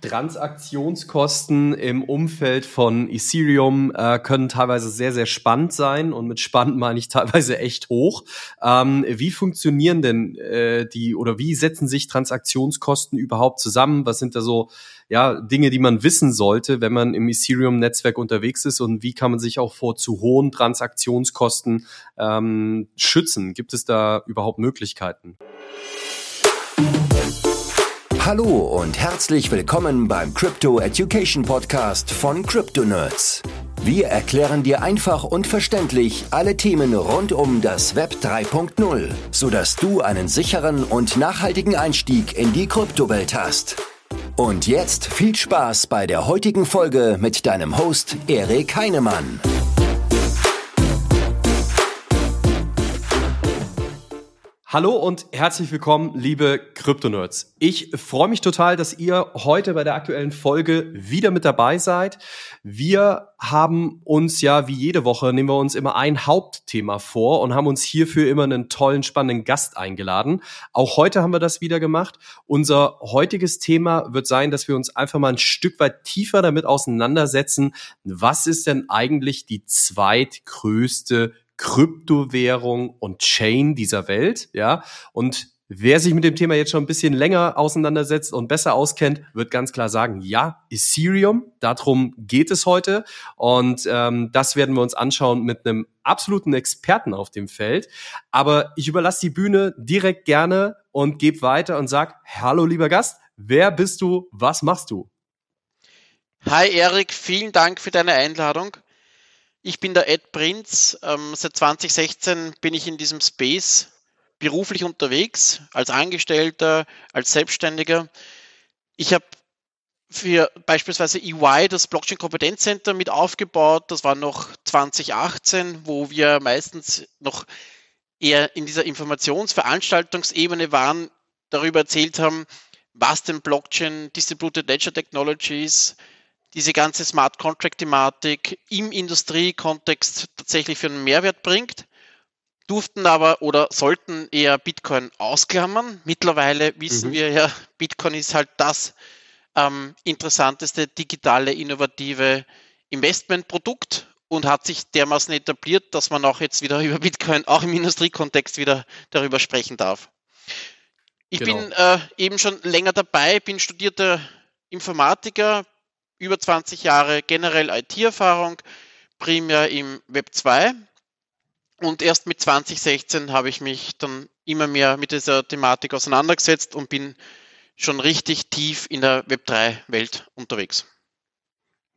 Transaktionskosten im Umfeld von Ethereum äh, können teilweise sehr, sehr spannend sein und mit spannend meine ich teilweise echt hoch. Ähm, wie funktionieren denn äh, die oder wie setzen sich Transaktionskosten überhaupt zusammen? Was sind da so ja, Dinge, die man wissen sollte, wenn man im Ethereum-Netzwerk unterwegs ist und wie kann man sich auch vor zu hohen Transaktionskosten ähm, schützen? Gibt es da überhaupt Möglichkeiten? Hallo und herzlich willkommen beim Crypto Education Podcast von Crypto Nerds. Wir erklären dir einfach und verständlich alle Themen rund um das Web 3.0, sodass du einen sicheren und nachhaltigen Einstieg in die Kryptowelt hast. Und jetzt viel Spaß bei der heutigen Folge mit deinem Host Erik Heinemann. Hallo und herzlich willkommen, liebe Krypto-Nerds. Ich freue mich total, dass ihr heute bei der aktuellen Folge wieder mit dabei seid. Wir haben uns ja, wie jede Woche, nehmen wir uns immer ein Hauptthema vor und haben uns hierfür immer einen tollen, spannenden Gast eingeladen. Auch heute haben wir das wieder gemacht. Unser heutiges Thema wird sein, dass wir uns einfach mal ein Stück weit tiefer damit auseinandersetzen. Was ist denn eigentlich die zweitgrößte Kryptowährung und Chain dieser Welt, ja. Und wer sich mit dem Thema jetzt schon ein bisschen länger auseinandersetzt und besser auskennt, wird ganz klar sagen, ja, Ethereum, darum geht es heute. Und ähm, das werden wir uns anschauen mit einem absoluten Experten auf dem Feld. Aber ich überlasse die Bühne direkt gerne und gebe weiter und sag, hallo lieber Gast, wer bist du, was machst du? Hi Erik, vielen Dank für deine Einladung. Ich bin der Ed Prinz. Ähm, seit 2016 bin ich in diesem Space beruflich unterwegs, als Angestellter, als Selbstständiger. Ich habe für beispielsweise EY das Blockchain Kompetenzcenter mit aufgebaut. Das war noch 2018, wo wir meistens noch eher in dieser Informationsveranstaltungsebene waren, darüber erzählt haben, was denn Blockchain, Distributed Ledger Technologies, diese ganze Smart Contract-Thematik im Industriekontext tatsächlich für einen Mehrwert bringt, durften aber oder sollten eher Bitcoin ausklammern. Mittlerweile wissen mhm. wir ja, Bitcoin ist halt das ähm, interessanteste digitale, innovative Investmentprodukt und hat sich dermaßen etabliert, dass man auch jetzt wieder über Bitcoin auch im Industriekontext wieder darüber sprechen darf. Ich genau. bin äh, eben schon länger dabei, bin studierter Informatiker, über 20 Jahre generell IT-Erfahrung, primär im Web 2. Und erst mit 2016 habe ich mich dann immer mehr mit dieser Thematik auseinandergesetzt und bin schon richtig tief in der Web 3-Welt unterwegs.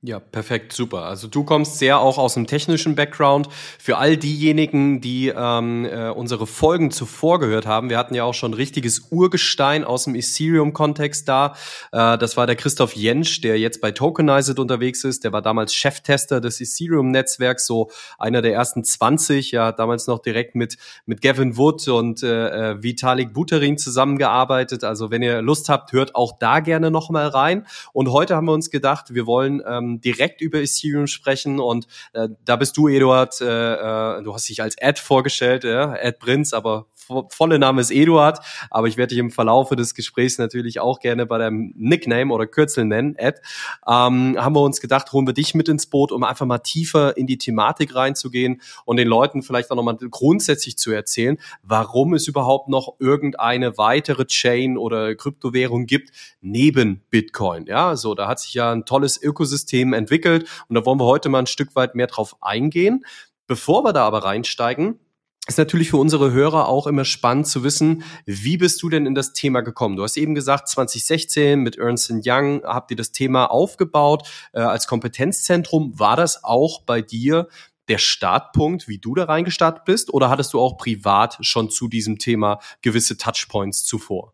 Ja, perfekt, super. Also du kommst sehr auch aus dem technischen Background. Für all diejenigen, die ähm, äh, unsere Folgen zuvor gehört haben, wir hatten ja auch schon richtiges Urgestein aus dem Ethereum-Kontext da. Äh, das war der Christoph Jentsch, der jetzt bei Tokenized unterwegs ist. Der war damals Cheftester des Ethereum-Netzwerks, so einer der ersten 20, ja, damals noch direkt mit, mit Gavin Wood und äh, äh, Vitalik Buterin zusammengearbeitet. Also wenn ihr Lust habt, hört auch da gerne nochmal rein. Und heute haben wir uns gedacht, wir wollen ähm, direkt über Ethereum sprechen und äh, da bist du, Eduard, äh, äh, du hast dich als Ed vorgestellt, ja, Ed Prinz, aber volle Name ist Eduard, aber ich werde dich im Verlaufe des Gesprächs natürlich auch gerne bei deinem Nickname oder Kürzel nennen, Ed. Ähm, haben wir uns gedacht, holen wir dich mit ins Boot, um einfach mal tiefer in die Thematik reinzugehen und den Leuten vielleicht auch nochmal grundsätzlich zu erzählen, warum es überhaupt noch irgendeine weitere Chain oder Kryptowährung gibt neben Bitcoin. Ja, so da hat sich ja ein tolles Ökosystem entwickelt und da wollen wir heute mal ein Stück weit mehr drauf eingehen. Bevor wir da aber reinsteigen, ist natürlich für unsere Hörer auch immer spannend zu wissen, wie bist du denn in das Thema gekommen? Du hast eben gesagt, 2016 mit Ernst Young habt ihr das Thema aufgebaut äh, als Kompetenzzentrum. War das auch bei dir der Startpunkt, wie du da reingestartet bist? Oder hattest du auch privat schon zu diesem Thema gewisse Touchpoints zuvor?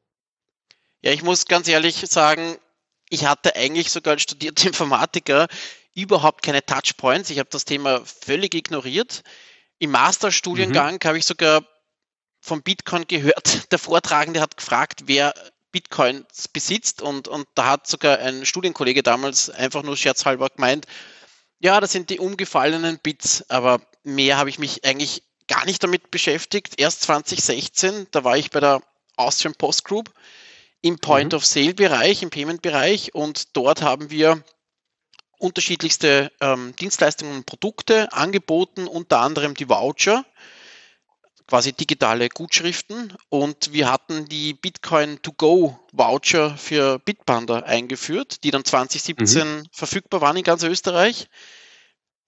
Ja, ich muss ganz ehrlich sagen, ich hatte eigentlich sogar als studierter Informatiker überhaupt keine Touchpoints. Ich habe das Thema völlig ignoriert. Im Masterstudiengang mhm. habe ich sogar von Bitcoin gehört. Der Vortragende hat gefragt, wer Bitcoins besitzt und, und da hat sogar ein Studienkollege damals einfach nur scherzhalber gemeint, ja, das sind die umgefallenen Bits, aber mehr habe ich mich eigentlich gar nicht damit beschäftigt. Erst 2016, da war ich bei der Austrian Post Group im Point-of-Sale-Bereich, im Payment-Bereich und dort haben wir unterschiedlichste ähm, Dienstleistungen und Produkte angeboten, unter anderem die Voucher, quasi digitale Gutschriften und wir hatten die Bitcoin to go Voucher für Bitpanda eingeführt, die dann 2017 mhm. verfügbar waren in ganz Österreich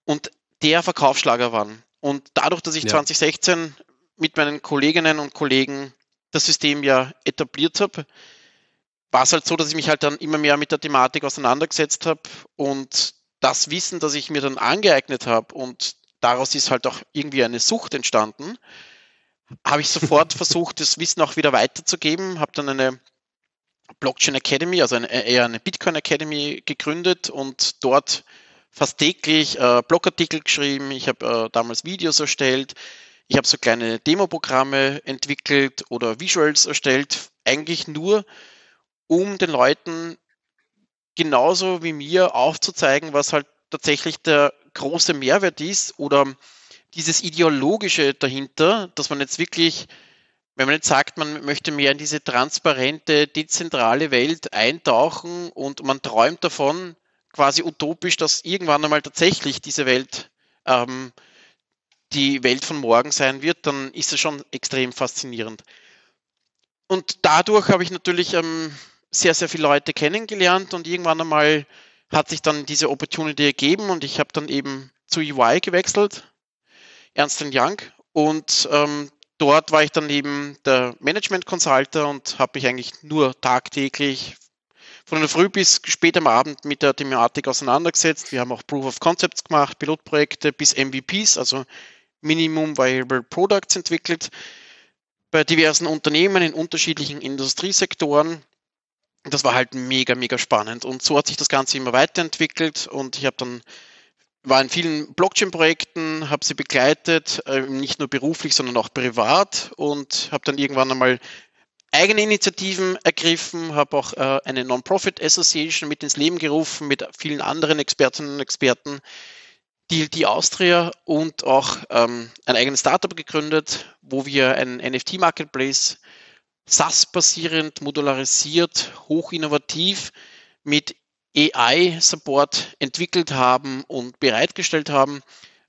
und der Verkaufsschlager waren. Und dadurch, dass ich ja. 2016 mit meinen Kolleginnen und Kollegen das System ja etabliert habe, war es halt so, dass ich mich halt dann immer mehr mit der Thematik auseinandergesetzt habe und das Wissen, das ich mir dann angeeignet habe und daraus ist halt auch irgendwie eine Sucht entstanden, habe ich sofort versucht, das Wissen auch wieder weiterzugeben, habe dann eine Blockchain Academy, also eine, eher eine Bitcoin Academy gegründet und dort fast täglich äh, Blogartikel geschrieben, ich habe äh, damals Videos erstellt, ich habe so kleine Demo-Programme entwickelt oder Visuals erstellt, eigentlich nur, um den Leuten genauso wie mir aufzuzeigen, was halt tatsächlich der große Mehrwert ist oder dieses ideologische dahinter, dass man jetzt wirklich, wenn man jetzt sagt, man möchte mehr in diese transparente, dezentrale Welt eintauchen und man träumt davon, quasi utopisch, dass irgendwann einmal tatsächlich diese Welt ähm, die Welt von morgen sein wird, dann ist es schon extrem faszinierend. Und dadurch habe ich natürlich ähm, sehr, sehr viele Leute kennengelernt und irgendwann einmal hat sich dann diese Opportunity ergeben und ich habe dann eben zu EY gewechselt, Ernst Young, und ähm, dort war ich dann eben der Management Consultant und habe mich eigentlich nur tagtäglich von der Früh bis spät am Abend mit der Thematik auseinandergesetzt. Wir haben auch Proof of Concepts gemacht, Pilotprojekte bis MVPs, also Minimum Viable Products entwickelt bei diversen Unternehmen in unterschiedlichen Industriesektoren das war halt mega, mega spannend. Und so hat sich das Ganze immer weiterentwickelt und ich habe dann war in vielen Blockchain-Projekten, habe sie begleitet, äh, nicht nur beruflich, sondern auch privat und habe dann irgendwann einmal eigene Initiativen ergriffen, habe auch äh, eine Non-Profit Association mit ins Leben gerufen mit vielen anderen Expertinnen und Experten, DLT Austria und auch ähm, ein eigenes Startup gegründet, wo wir einen NFT-Marketplace SAS-basierend, modularisiert, hochinnovativ mit AI-Support entwickelt haben und bereitgestellt haben.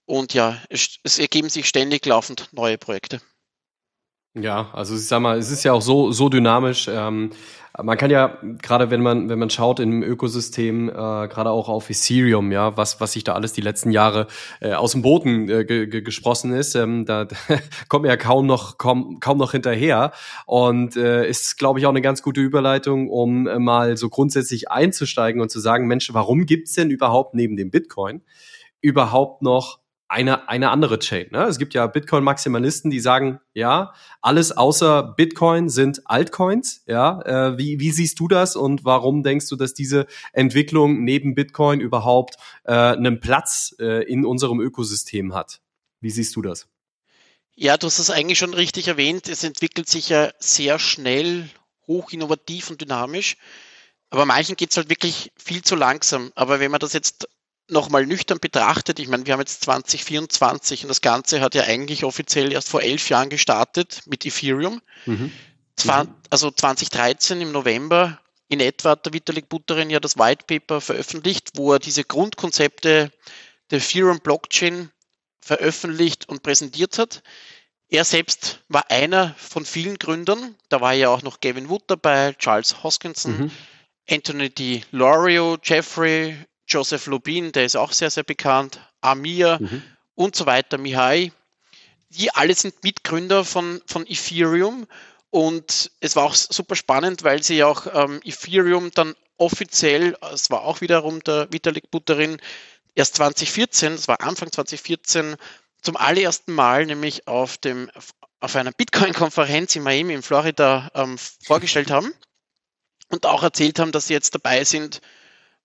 Und ja, es, es ergeben sich ständig laufend neue Projekte. Ja, also ich sag mal, es ist ja auch so, so dynamisch. Ähm, man kann ja, gerade wenn man, wenn man schaut im Ökosystem, äh, gerade auch auf Ethereum, ja, was, was sich da alles die letzten Jahre äh, aus dem Boden äh, gesprossen ist, ähm, da, da kommt man ja kaum noch, kaum, kaum noch hinterher. Und äh, ist, glaube ich, auch eine ganz gute Überleitung, um äh, mal so grundsätzlich einzusteigen und zu sagen, Mensch, warum gibt's denn überhaupt neben dem Bitcoin überhaupt noch eine, eine andere Chain. Ne? Es gibt ja Bitcoin-Maximalisten, die sagen, ja, alles außer Bitcoin sind Altcoins. Ja, äh, wie, wie siehst du das und warum denkst du, dass diese Entwicklung neben Bitcoin überhaupt äh, einen Platz äh, in unserem Ökosystem hat? Wie siehst du das? Ja, du hast es eigentlich schon richtig erwähnt. Es entwickelt sich ja sehr schnell, hoch innovativ und dynamisch. Aber manchen geht es halt wirklich viel zu langsam. Aber wenn man das jetzt nochmal nüchtern betrachtet, ich meine, wir haben jetzt 2024 und das Ganze hat ja eigentlich offiziell erst vor elf Jahren gestartet mit Ethereum. Mhm. Zwar, also 2013 im November in etwa hat der Vitalik Buterin ja das White Paper veröffentlicht, wo er diese Grundkonzepte der Ethereum Blockchain veröffentlicht und präsentiert hat. Er selbst war einer von vielen Gründern. Da war ja auch noch Gavin Wood dabei, Charles Hoskinson, mhm. Anthony Di Lorio, Jeffrey Joseph Lubin, der ist auch sehr, sehr bekannt, Amir mhm. und so weiter, Mihai. Die alle sind Mitgründer von, von Ethereum und es war auch super spannend, weil sie auch ähm, Ethereum dann offiziell, es war auch wiederum der Vitalik Buterin, erst 2014, das war Anfang 2014, zum allerersten Mal nämlich auf, dem, auf einer Bitcoin-Konferenz in Miami in Florida ähm, vorgestellt haben und auch erzählt haben, dass sie jetzt dabei sind,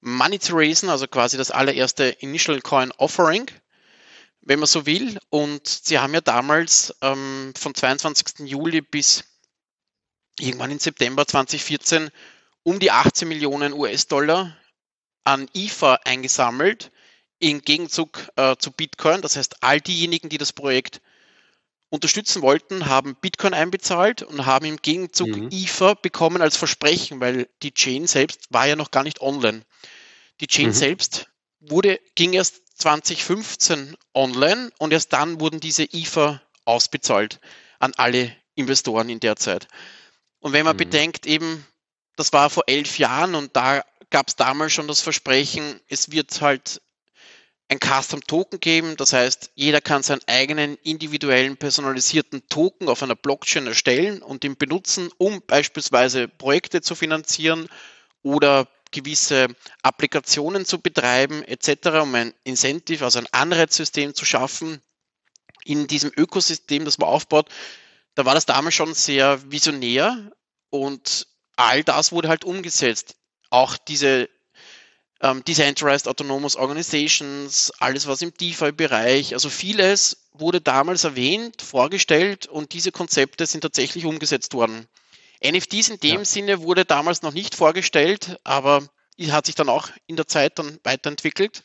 Money to raisen, also quasi das allererste Initial Coin Offering, wenn man so will. Und sie haben ja damals ähm, von 22. Juli bis irgendwann in September 2014 um die 18 Millionen US-Dollar an IFA eingesammelt, im Gegenzug äh, zu Bitcoin. Das heißt, all diejenigen, die das Projekt unterstützen wollten, haben Bitcoin einbezahlt und haben im Gegenzug mhm. Ether bekommen als Versprechen, weil die Chain selbst war ja noch gar nicht online. Die Chain mhm. selbst wurde, ging erst 2015 online und erst dann wurden diese Ether ausbezahlt an alle Investoren in der Zeit. Und wenn man mhm. bedenkt, eben, das war vor elf Jahren und da gab es damals schon das Versprechen, es wird halt ein Custom Token geben. Das heißt, jeder kann seinen eigenen individuellen personalisierten Token auf einer Blockchain erstellen und ihn benutzen, um beispielsweise Projekte zu finanzieren oder gewisse Applikationen zu betreiben etc., um ein Incentive, also ein Anreizsystem zu schaffen in diesem Ökosystem, das man aufbaut. Da war das damals schon sehr visionär und all das wurde halt umgesetzt. Auch diese ähm, Decentralized Autonomous Organizations, alles was im DeFi-Bereich, also vieles wurde damals erwähnt, vorgestellt und diese Konzepte sind tatsächlich umgesetzt worden. NFTs in dem ja. Sinne wurde damals noch nicht vorgestellt, aber hat sich dann auch in der Zeit dann weiterentwickelt.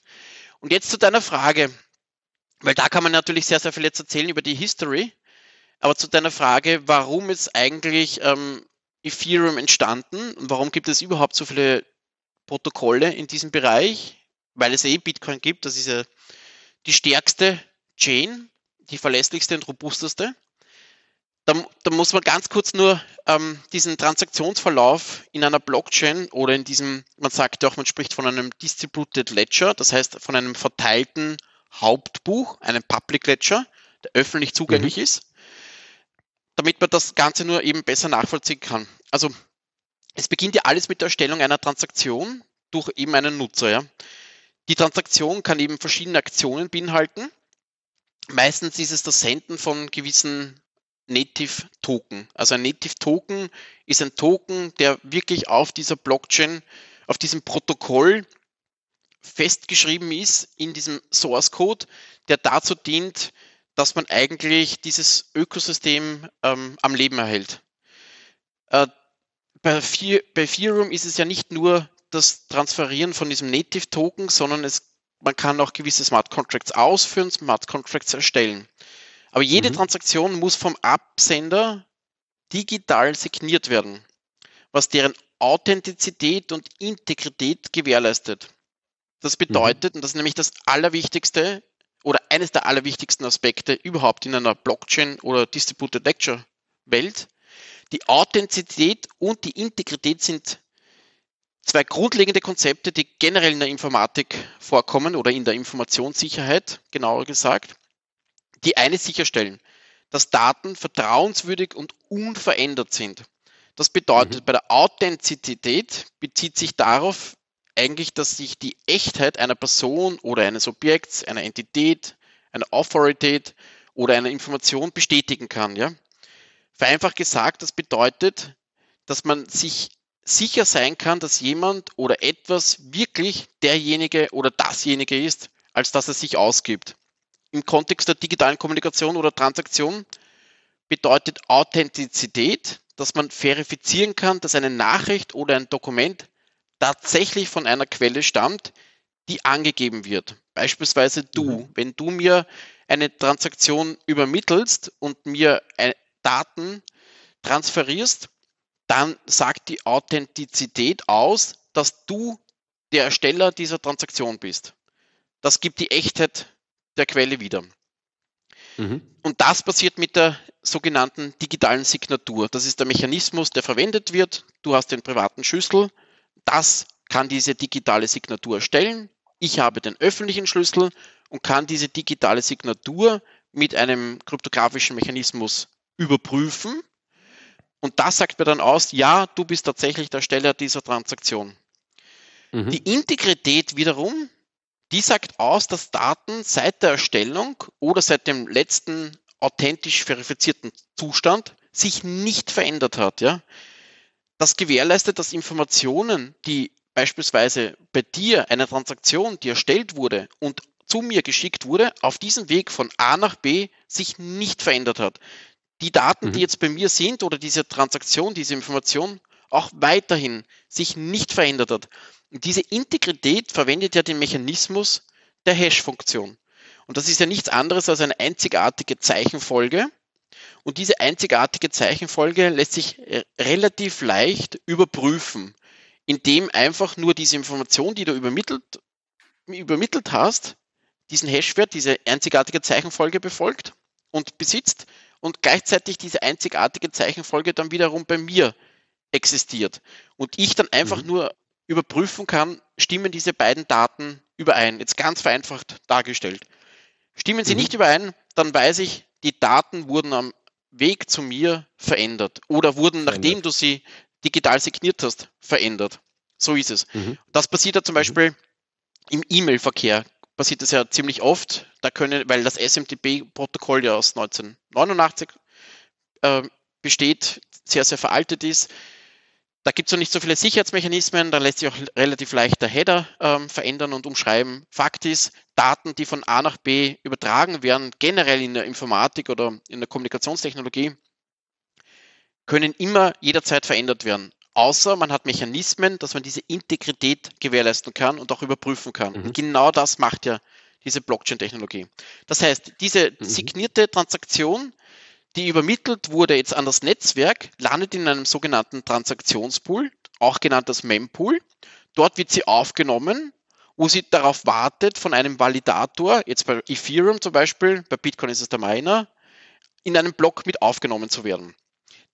Und jetzt zu deiner Frage, weil da kann man natürlich sehr, sehr viel jetzt erzählen über die History, aber zu deiner Frage, warum ist eigentlich ähm, Ethereum entstanden und warum gibt es überhaupt so viele Protokolle in diesem Bereich, weil es eh Bitcoin gibt, das ist ja die stärkste Chain, die verlässlichste und robusteste da, da muss man ganz kurz nur ähm, diesen Transaktionsverlauf in einer Blockchain oder in diesem, man sagt ja auch, man spricht von einem Distributed Ledger, das heißt von einem verteilten Hauptbuch, einem Public Ledger, der öffentlich zugänglich mhm. ist, damit man das Ganze nur eben besser nachvollziehen kann. Also es beginnt ja alles mit der Erstellung einer Transaktion durch eben einen Nutzer. Ja. Die Transaktion kann eben verschiedene Aktionen beinhalten. Meistens ist es das Senden von gewissen Native Token. Also ein Native Token ist ein Token, der wirklich auf dieser Blockchain, auf diesem Protokoll festgeschrieben ist in diesem Source Code, der dazu dient, dass man eigentlich dieses Ökosystem ähm, am Leben erhält. Äh, bei, bei Ethereum ist es ja nicht nur das Transferieren von diesem Native Token, sondern es, man kann auch gewisse Smart Contracts ausführen, Smart Contracts erstellen. Aber jede mhm. Transaktion muss vom Absender digital signiert werden, was deren Authentizität und Integrität gewährleistet. Das mhm. bedeutet, mhm. und das ist nämlich das Allerwichtigste oder eines der allerwichtigsten Aspekte überhaupt in einer Blockchain oder Distributed Ledger Welt, die Authentizität und die Integrität sind zwei grundlegende Konzepte, die generell in der Informatik vorkommen oder in der Informationssicherheit, genauer gesagt die eines sicherstellen, dass Daten vertrauenswürdig und unverändert sind. Das bedeutet, mhm. bei der Authentizität bezieht sich darauf eigentlich, dass sich die Echtheit einer Person oder eines Objekts, einer Entität, einer Autorität oder einer Information bestätigen kann. Ja? Vereinfacht gesagt, das bedeutet, dass man sich sicher sein kann, dass jemand oder etwas wirklich derjenige oder dasjenige ist, als dass er sich ausgibt im Kontext der digitalen Kommunikation oder Transaktion bedeutet Authentizität, dass man verifizieren kann, dass eine Nachricht oder ein Dokument tatsächlich von einer Quelle stammt, die angegeben wird. Beispielsweise du. Mhm. Wenn du mir eine Transaktion übermittelst und mir Daten transferierst, dann sagt die Authentizität aus, dass du der Ersteller dieser Transaktion bist. Das gibt die Echtheit der Quelle wieder. Mhm. Und das passiert mit der sogenannten digitalen Signatur. Das ist der Mechanismus, der verwendet wird. Du hast den privaten Schlüssel. Das kann diese digitale Signatur erstellen. Ich habe den öffentlichen Schlüssel und kann diese digitale Signatur mit einem kryptografischen Mechanismus überprüfen. Und das sagt mir dann aus, ja, du bist tatsächlich der Steller dieser Transaktion. Mhm. Die Integrität wiederum die sagt aus, dass Daten seit der Erstellung oder seit dem letzten authentisch verifizierten Zustand sich nicht verändert hat. Ja? Das gewährleistet, dass Informationen, die beispielsweise bei dir eine Transaktion, die erstellt wurde und zu mir geschickt wurde, auf diesem Weg von A nach B sich nicht verändert hat. Die Daten, mhm. die jetzt bei mir sind oder diese Transaktion, diese Information auch weiterhin sich nicht verändert hat. Und diese Integrität verwendet ja den Mechanismus der Hash-Funktion. Und das ist ja nichts anderes als eine einzigartige Zeichenfolge, Und diese einzigartige Zeichenfolge lässt sich relativ leicht überprüfen, indem einfach nur diese Information, die du übermittelt, übermittelt hast, diesen Hashwert, diese einzigartige Zeichenfolge befolgt und besitzt und gleichzeitig diese einzigartige Zeichenfolge dann wiederum bei mir existiert. Und ich dann einfach mhm. nur überprüfen kann, stimmen diese beiden Daten überein. Jetzt ganz vereinfacht dargestellt. Stimmen sie mhm. nicht überein, dann weiß ich, die Daten wurden am Weg zu mir verändert oder wurden, verändert. nachdem du sie digital signiert hast, verändert. So ist es. Mhm. Das passiert ja zum mhm. Beispiel im E-Mail-Verkehr passiert das ja ziemlich oft. Da können, weil das SMTP-Protokoll ja aus 1989 äh, besteht, sehr, sehr veraltet ist. Da gibt es noch nicht so viele Sicherheitsmechanismen, da lässt sich auch relativ leicht der Header ähm, verändern und umschreiben. Fakt ist, Daten, die von A nach B übertragen werden, generell in der Informatik oder in der Kommunikationstechnologie, können immer jederzeit verändert werden außer man hat Mechanismen, dass man diese Integrität gewährleisten kann und auch überprüfen kann. Mhm. Und genau das macht ja diese Blockchain-Technologie. Das heißt, diese mhm. signierte Transaktion, die übermittelt wurde jetzt an das Netzwerk, landet in einem sogenannten Transaktionspool, auch genannt das Mempool. Dort wird sie aufgenommen, wo sie darauf wartet, von einem Validator, jetzt bei Ethereum zum Beispiel, bei Bitcoin ist es der Miner, in einem Block mit aufgenommen zu werden.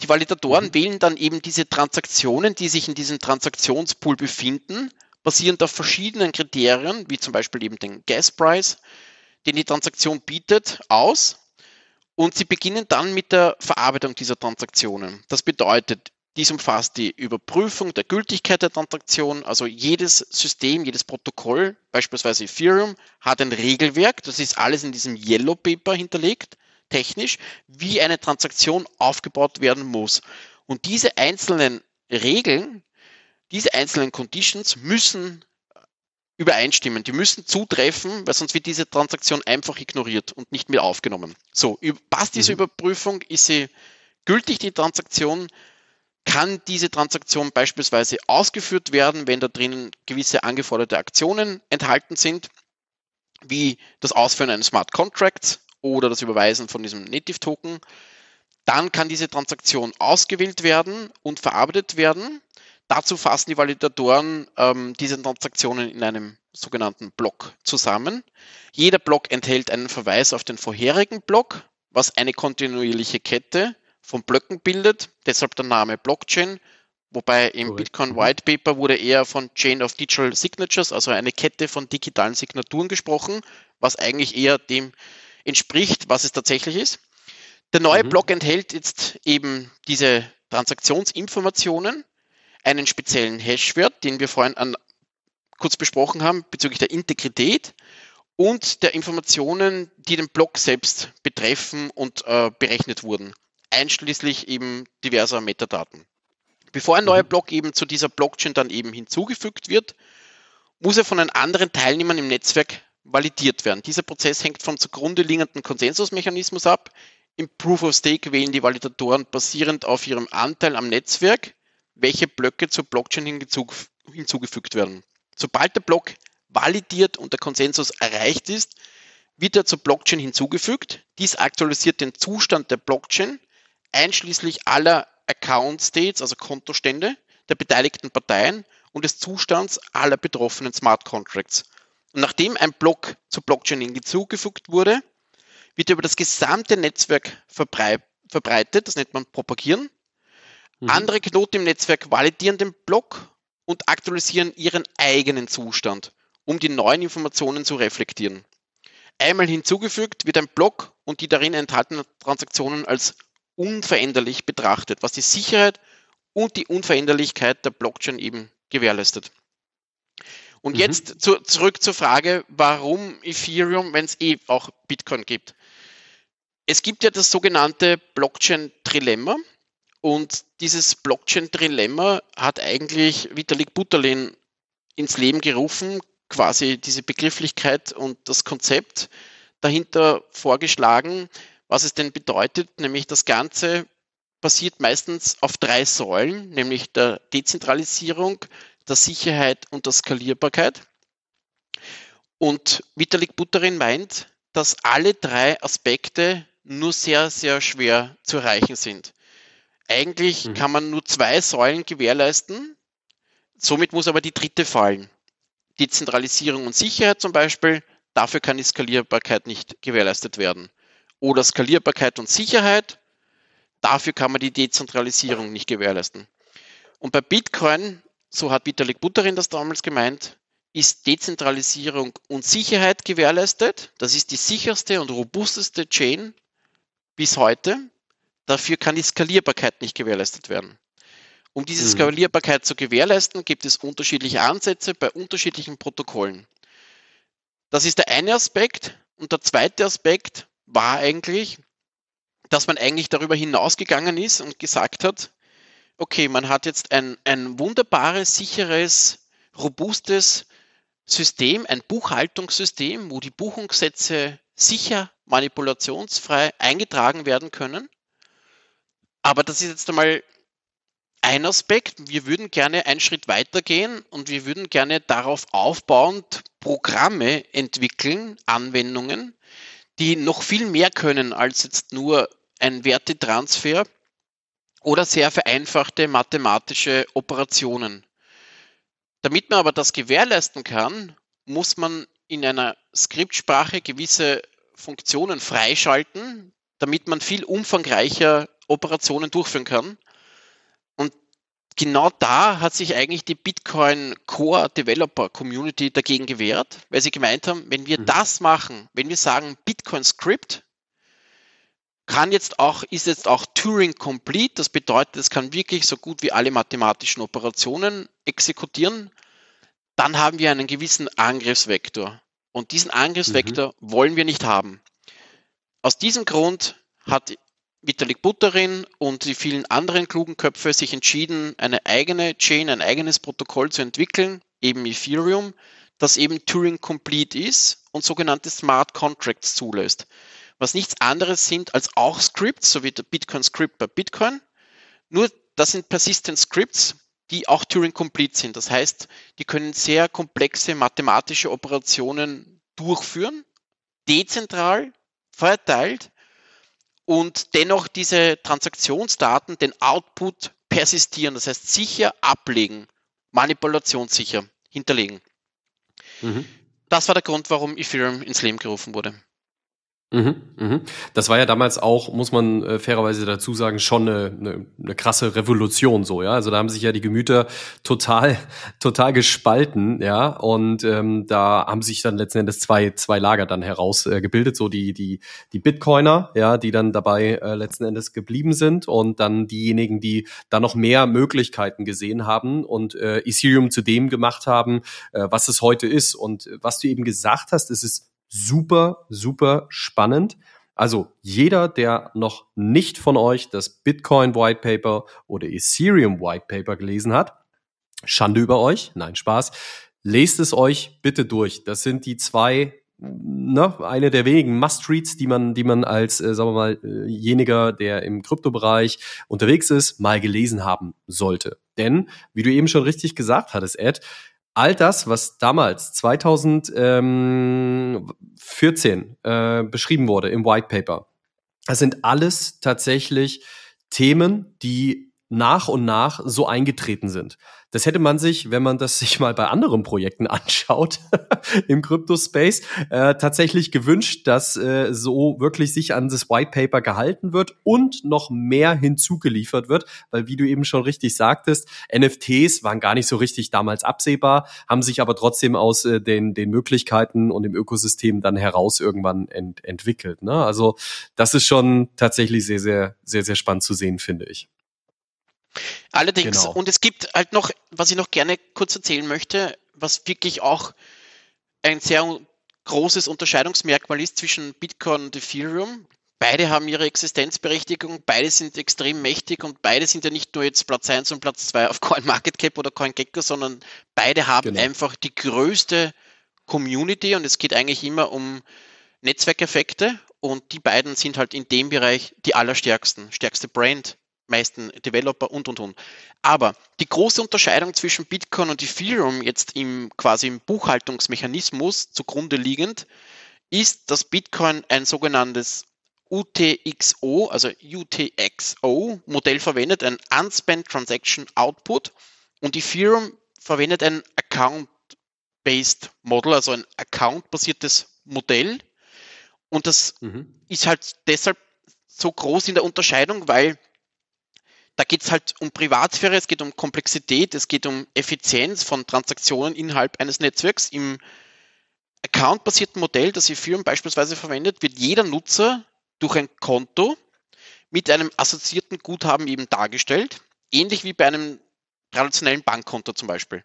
Die Validatoren mhm. wählen dann eben diese Transaktionen, die sich in diesem Transaktionspool befinden, basierend auf verschiedenen Kriterien, wie zum Beispiel eben den Gaspreis, den die Transaktion bietet, aus. Und sie beginnen dann mit der Verarbeitung dieser Transaktionen. Das bedeutet, dies umfasst die Überprüfung der Gültigkeit der Transaktion. Also jedes System, jedes Protokoll, beispielsweise Ethereum, hat ein Regelwerk. Das ist alles in diesem Yellow Paper hinterlegt technisch, wie eine Transaktion aufgebaut werden muss. Und diese einzelnen Regeln, diese einzelnen Conditions müssen übereinstimmen. Die müssen zutreffen, weil sonst wird diese Transaktion einfach ignoriert und nicht mehr aufgenommen. So, passt diese mhm. Überprüfung? Ist sie gültig, die Transaktion? Kann diese Transaktion beispielsweise ausgeführt werden, wenn da drinnen gewisse angeforderte Aktionen enthalten sind, wie das Ausführen eines Smart Contracts oder das Überweisen von diesem Native Token. Dann kann diese Transaktion ausgewählt werden und verarbeitet werden. Dazu fassen die Validatoren ähm, diese Transaktionen in einem sogenannten Block zusammen. Jeder Block enthält einen Verweis auf den vorherigen Block, was eine kontinuierliche Kette von Blöcken bildet, deshalb der Name Blockchain, wobei im Correct. Bitcoin. White Paper wurde eher von Chain of Digital Signatures, also eine Kette von digitalen Signaturen gesprochen, was eigentlich eher dem entspricht, was es tatsächlich ist. Der neue mhm. Block enthält jetzt eben diese Transaktionsinformationen, einen speziellen Hashwert, den wir vorhin an, kurz besprochen haben bezüglich der Integrität und der Informationen, die den Block selbst betreffen und äh, berechnet wurden, einschließlich eben diverser Metadaten. Bevor ein neuer mhm. Block eben zu dieser Blockchain dann eben hinzugefügt wird, muss er von den anderen Teilnehmern im Netzwerk validiert werden. Dieser Prozess hängt vom zugrunde liegenden Konsensusmechanismus ab. Im Proof of Stake wählen die Validatoren basierend auf ihrem Anteil am Netzwerk, welche Blöcke zur Blockchain hinzugefügt werden. Sobald der Block validiert und der Konsensus erreicht ist, wird er zur Blockchain hinzugefügt. Dies aktualisiert den Zustand der Blockchain, einschließlich aller Account States, also Kontostände der beteiligten Parteien und des Zustands aller betroffenen Smart Contracts. Und nachdem ein Block zur Blockchain hinzugefügt wurde, wird er über das gesamte Netzwerk verbreitet. Das nennt man Propagieren. Mhm. Andere Knoten im Netzwerk validieren den Block und aktualisieren ihren eigenen Zustand, um die neuen Informationen zu reflektieren. Einmal hinzugefügt wird ein Block und die darin enthaltenen Transaktionen als unveränderlich betrachtet, was die Sicherheit und die Unveränderlichkeit der Blockchain eben gewährleistet. Und mhm. jetzt zu, zurück zur Frage, warum Ethereum, wenn es eh auch Bitcoin gibt. Es gibt ja das sogenannte Blockchain-Trilemma. Und dieses Blockchain-Trilemma hat eigentlich Vitalik Buterin ins Leben gerufen, quasi diese Begrifflichkeit und das Konzept dahinter vorgeschlagen, was es denn bedeutet, nämlich das Ganze basiert meistens auf drei Säulen, nämlich der Dezentralisierung, der Sicherheit und der Skalierbarkeit. Und Vitalik Buterin meint, dass alle drei Aspekte nur sehr, sehr schwer zu erreichen sind. Eigentlich mhm. kann man nur zwei Säulen gewährleisten. Somit muss aber die dritte fallen. Dezentralisierung und Sicherheit zum Beispiel. Dafür kann die Skalierbarkeit nicht gewährleistet werden. Oder Skalierbarkeit und Sicherheit. Dafür kann man die Dezentralisierung nicht gewährleisten. Und bei Bitcoin, so hat Vitalik Buterin das damals gemeint, ist Dezentralisierung und Sicherheit gewährleistet. Das ist die sicherste und robusteste Chain bis heute. Dafür kann die Skalierbarkeit nicht gewährleistet werden. Um diese mhm. Skalierbarkeit zu gewährleisten, gibt es unterschiedliche Ansätze bei unterschiedlichen Protokollen. Das ist der eine Aspekt. Und der zweite Aspekt war eigentlich, dass man eigentlich darüber hinausgegangen ist und gesagt hat, okay, man hat jetzt ein, ein wunderbares, sicheres, robustes System, ein Buchhaltungssystem, wo die Buchungssätze sicher manipulationsfrei eingetragen werden können. Aber das ist jetzt einmal ein Aspekt. Wir würden gerne einen Schritt weiter gehen und wir würden gerne darauf aufbauend Programme entwickeln, Anwendungen, die noch viel mehr können als jetzt nur ein Wertetransfer oder sehr vereinfachte mathematische Operationen. Damit man aber das gewährleisten kann, muss man in einer Skriptsprache gewisse Funktionen freischalten, damit man viel umfangreicher Operationen durchführen kann. Und genau da hat sich eigentlich die Bitcoin Core Developer Community dagegen gewehrt, weil sie gemeint haben, wenn wir mhm. das machen, wenn wir sagen Bitcoin Script, kann jetzt auch, ist jetzt auch Turing complete. Das bedeutet, es kann wirklich so gut wie alle mathematischen Operationen exekutieren. Dann haben wir einen gewissen Angriffsvektor. Und diesen Angriffsvektor mhm. wollen wir nicht haben. Aus diesem Grund hat Vitalik Buterin und die vielen anderen klugen Köpfe sich entschieden, eine eigene Chain, ein eigenes Protokoll zu entwickeln, eben Ethereum, das eben Turing Complete ist und sogenannte Smart Contracts zulässt. Was nichts anderes sind als auch Scripts, so wie der Bitcoin Script bei Bitcoin. Nur das sind Persistent Scripts, die auch Turing Complete sind. Das heißt, die können sehr komplexe mathematische Operationen durchführen, dezentral, verteilt und dennoch diese Transaktionsdaten, den Output persistieren, das heißt sicher ablegen, manipulationssicher hinterlegen. Mhm. Das war der Grund, warum Ethereum ins Leben gerufen wurde. Mhm, mhm. Das war ja damals auch, muss man äh, fairerweise dazu sagen, schon eine, eine, eine krasse Revolution so, ja. Also da haben sich ja die Gemüter total, total gespalten, ja. Und ähm, da haben sich dann letzten Endes zwei, zwei Lager dann herausgebildet, äh, so die, die, die Bitcoiner, ja, die dann dabei äh, letzten Endes geblieben sind und dann diejenigen, die da noch mehr Möglichkeiten gesehen haben und äh, Ethereum zu dem gemacht haben, äh, was es heute ist. Und was du eben gesagt hast, es ist super, super spannend. Also jeder, der noch nicht von euch das Bitcoin White Paper oder Ethereum White Paper gelesen hat, Schande über euch, nein, Spaß, lest es euch bitte durch. Das sind die zwei ne, eine der wenigen Must-Reads, die man, die man als, äh, sagen wir mal, äh, jeniger, der im Kryptobereich unterwegs ist, mal gelesen haben sollte. Denn, wie du eben schon richtig gesagt hattest, Ed, all das, was damals 2014 äh, beschrieben wurde im White Paper, das sind alles tatsächlich Themen, die nach und nach so eingetreten sind. Das hätte man sich, wenn man das sich mal bei anderen Projekten anschaut im Crypto-Space, äh, tatsächlich gewünscht, dass äh, so wirklich sich an das White Paper gehalten wird und noch mehr hinzugeliefert wird, weil wie du eben schon richtig sagtest, NFTs waren gar nicht so richtig damals absehbar, haben sich aber trotzdem aus äh, den, den Möglichkeiten und dem Ökosystem dann heraus irgendwann ent entwickelt. Ne? Also das ist schon tatsächlich sehr, sehr, sehr, sehr spannend zu sehen, finde ich. Allerdings, genau. und es gibt halt noch, was ich noch gerne kurz erzählen möchte, was wirklich auch ein sehr großes Unterscheidungsmerkmal ist zwischen Bitcoin und Ethereum. Beide haben ihre Existenzberechtigung, beide sind extrem mächtig und beide sind ja nicht nur jetzt Platz 1 und Platz 2 auf CoinMarketCap oder CoinGecko, sondern beide haben genau. einfach die größte Community und es geht eigentlich immer um Netzwerkeffekte und die beiden sind halt in dem Bereich die allerstärksten, stärkste Brand meisten Developer und und und. Aber die große Unterscheidung zwischen Bitcoin und Ethereum jetzt im quasi im Buchhaltungsmechanismus zugrunde liegend ist, dass Bitcoin ein sogenanntes UTXO, also UTXO Modell verwendet, ein Unspent Transaction Output und Ethereum verwendet ein Account-Based Model, also ein Account-basiertes Modell. Und das mhm. ist halt deshalb so groß in der Unterscheidung, weil da geht es halt um Privatsphäre, es geht um Komplexität, es geht um Effizienz von Transaktionen innerhalb eines Netzwerks. Im Account-basierten Modell, das Ethereum beispielsweise verwendet, wird jeder Nutzer durch ein Konto mit einem assoziierten Guthaben eben dargestellt, ähnlich wie bei einem traditionellen Bankkonto zum Beispiel.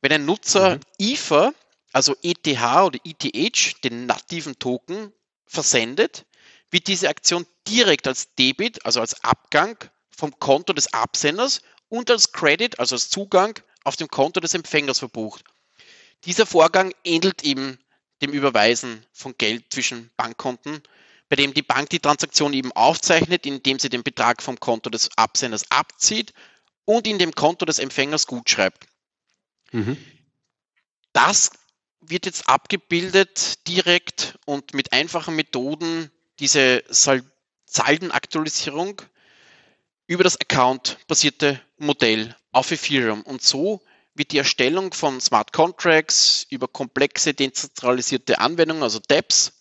Wenn ein Nutzer mhm. Ether, also ETH oder ETH, den nativen Token, versendet, wird diese Aktion direkt als Debit, also als Abgang vom Konto des Absenders und als Credit, also als Zugang auf dem Konto des Empfängers verbucht. Dieser Vorgang ähnelt eben dem Überweisen von Geld zwischen Bankkonten, bei dem die Bank die Transaktion eben aufzeichnet, indem sie den Betrag vom Konto des Absenders abzieht und in dem Konto des Empfängers gutschreibt. Mhm. Das wird jetzt abgebildet direkt und mit einfachen Methoden diese Saldenaktualisierung über das Account-basierte Modell auf Ethereum. Und so wird die Erstellung von Smart Contracts über komplexe dezentralisierte Anwendungen, also DApps,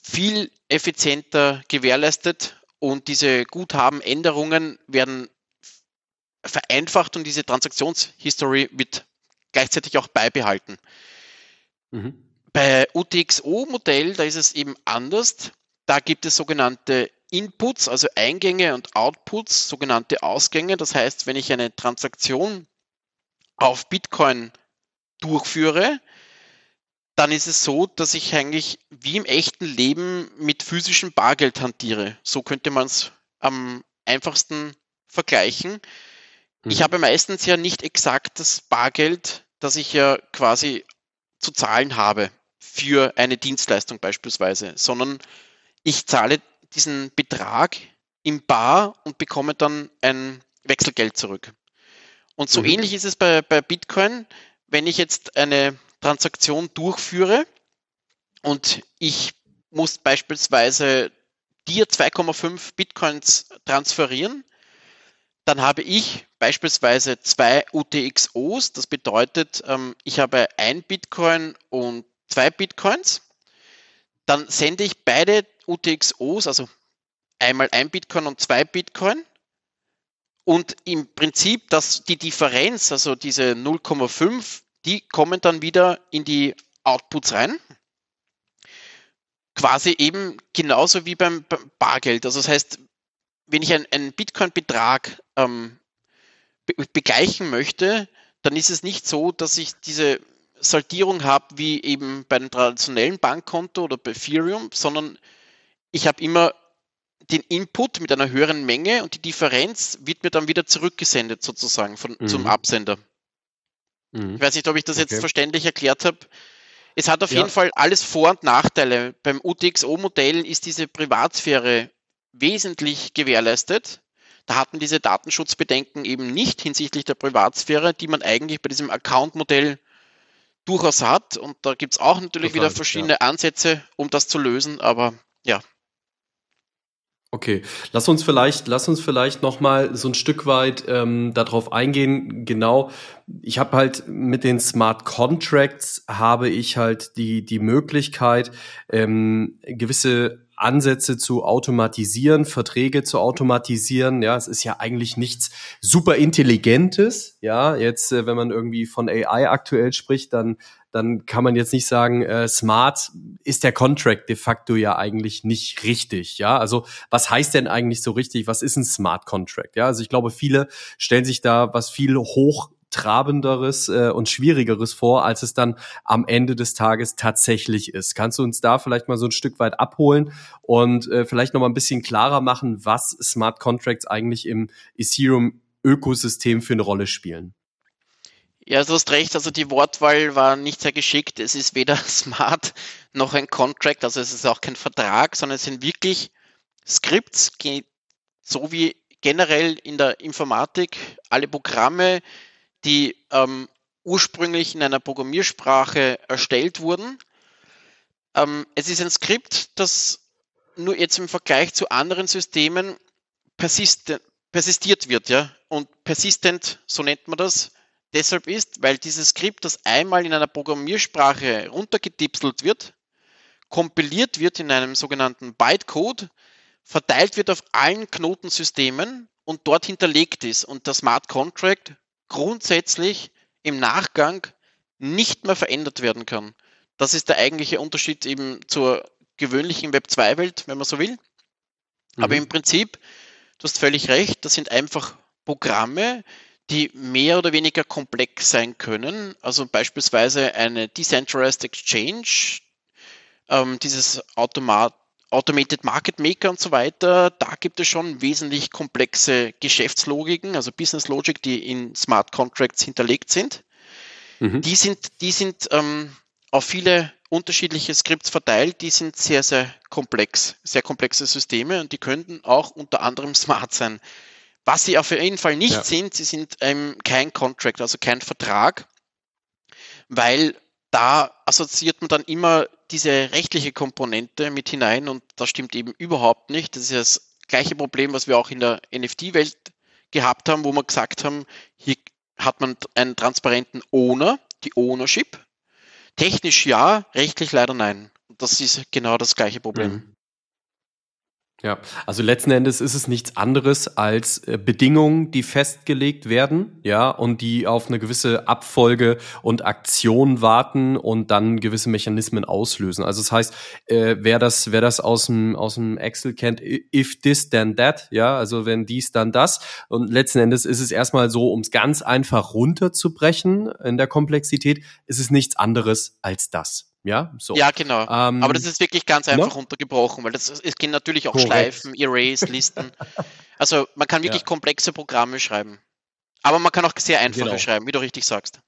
viel effizienter gewährleistet und diese Guthabenänderungen werden vereinfacht und diese Transaktionshistory wird gleichzeitig auch beibehalten. Mhm. Bei UTXO-Modell, da ist es eben anders. Da gibt es sogenannte Inputs, also Eingänge und Outputs, sogenannte Ausgänge. Das heißt, wenn ich eine Transaktion auf Bitcoin durchführe, dann ist es so, dass ich eigentlich wie im echten Leben mit physischem Bargeld hantiere. So könnte man es am einfachsten vergleichen. Mhm. Ich habe meistens ja nicht exakt das Bargeld, das ich ja quasi zu zahlen habe für eine Dienstleistung beispielsweise, sondern ich zahle diesen Betrag im Bar und bekomme dann ein Wechselgeld zurück. Und so mhm. ähnlich ist es bei, bei Bitcoin, wenn ich jetzt eine Transaktion durchführe und ich muss beispielsweise dir 2,5 Bitcoins transferieren, dann habe ich beispielsweise zwei UTXOs. Das bedeutet, ähm, ich habe ein Bitcoin und zwei Bitcoins. Dann sende ich beide UTXOs, also einmal ein Bitcoin und zwei Bitcoin. Und im Prinzip, dass die Differenz, also diese 0,5, die kommen dann wieder in die Outputs rein. Quasi eben genauso wie beim, Bargeld. Also das heißt, wenn ich einen Bitcoin-Betrag ähm, be begleichen möchte, dann ist es nicht so, dass ich diese Saltierung habe wie eben bei einem traditionellen Bankkonto oder bei Ethereum, sondern ich habe immer den Input mit einer höheren Menge und die Differenz wird mir dann wieder zurückgesendet sozusagen von, mhm. zum Absender. Mhm. Ich weiß nicht, ob ich das okay. jetzt verständlich erklärt habe. Es hat auf ja. jeden Fall alles Vor- und Nachteile. Beim UTXO-Modell ist diese Privatsphäre wesentlich gewährleistet. Da hatten diese Datenschutzbedenken eben nicht hinsichtlich der Privatsphäre, die man eigentlich bei diesem Account-Modell durchaus hat. Und da gibt es auch natürlich wieder verschiedene ja. Ansätze, um das zu lösen. Aber ja. Okay, lass uns vielleicht, lass uns vielleicht noch mal so ein Stück weit ähm, darauf eingehen. Genau, ich habe halt mit den Smart Contracts habe ich halt die die Möglichkeit ähm, gewisse Ansätze zu automatisieren, Verträge zu automatisieren. Ja, es ist ja eigentlich nichts super intelligentes. Ja, jetzt, äh, wenn man irgendwie von AI aktuell spricht, dann dann kann man jetzt nicht sagen, äh, smart ist der Contract de facto ja eigentlich nicht richtig. Ja, also was heißt denn eigentlich so richtig? Was ist ein Smart Contract? Ja, also ich glaube, viele stellen sich da was viel hoch trabenderes äh, und schwierigeres vor, als es dann am Ende des Tages tatsächlich ist. Kannst du uns da vielleicht mal so ein Stück weit abholen und äh, vielleicht noch mal ein bisschen klarer machen, was Smart Contracts eigentlich im Ethereum Ökosystem für eine Rolle spielen? Ja, du hast recht, also die Wortwahl war nicht sehr geschickt. Es ist weder smart noch ein Contract, also es ist auch kein Vertrag, sondern es sind wirklich Skripts, so wie generell in der Informatik alle Programme, die ähm, ursprünglich in einer Programmiersprache erstellt wurden. Ähm, es ist ein Skript, das nur jetzt im Vergleich zu anderen Systemen persist persistiert wird, ja. Und persistent, so nennt man das, deshalb ist, weil dieses Skript, das einmal in einer Programmiersprache runtergetipselt wird, kompiliert wird in einem sogenannten Bytecode, verteilt wird auf allen Knotensystemen und dort hinterlegt ist und der Smart Contract grundsätzlich im Nachgang nicht mehr verändert werden kann. Das ist der eigentliche Unterschied eben zur gewöhnlichen Web 2-Welt, wenn man so will. Mhm. Aber im Prinzip, du hast völlig recht, das sind einfach Programme, die mehr oder weniger komplex sein können. Also beispielsweise eine Decentralized Exchange, ähm, dieses Automat Automated Market Maker und so weiter, da gibt es schon wesentlich komplexe Geschäftslogiken, also Business Logic, die in Smart Contracts hinterlegt sind. Mhm. Die sind, die sind ähm, auf viele unterschiedliche Skripts verteilt, die sind sehr, sehr komplex, sehr komplexe Systeme und die könnten auch unter anderem smart sein. Was sie auf jeden Fall nicht ja. sind, sie sind ähm, kein Contract, also kein Vertrag, weil da assoziiert man dann immer diese rechtliche Komponente mit hinein und das stimmt eben überhaupt nicht. Das ist das gleiche Problem, was wir auch in der NFT-Welt gehabt haben, wo wir gesagt haben, hier hat man einen transparenten Owner, die Ownership. Technisch ja, rechtlich leider nein. Das ist genau das gleiche Problem. Mhm. Ja, also letzten Endes ist es nichts anderes als äh, Bedingungen, die festgelegt werden, ja, und die auf eine gewisse Abfolge und Aktion warten und dann gewisse Mechanismen auslösen. Also das heißt, äh, wer das, wer das aus dem aus dem Excel kennt, if this then that, ja, also wenn dies dann das. Und letzten Endes ist es erstmal so, um es ganz einfach runterzubrechen in der Komplexität, ist es nichts anderes als das. Ja, so. Ja, genau. Ähm, Aber das ist wirklich ganz einfach no? runtergebrochen, weil das, es gehen natürlich auch Korrekt. Schleifen, Erase, Listen. Also man kann wirklich ja. komplexe Programme schreiben. Aber man kann auch sehr einfache genau. schreiben, wie du richtig sagst.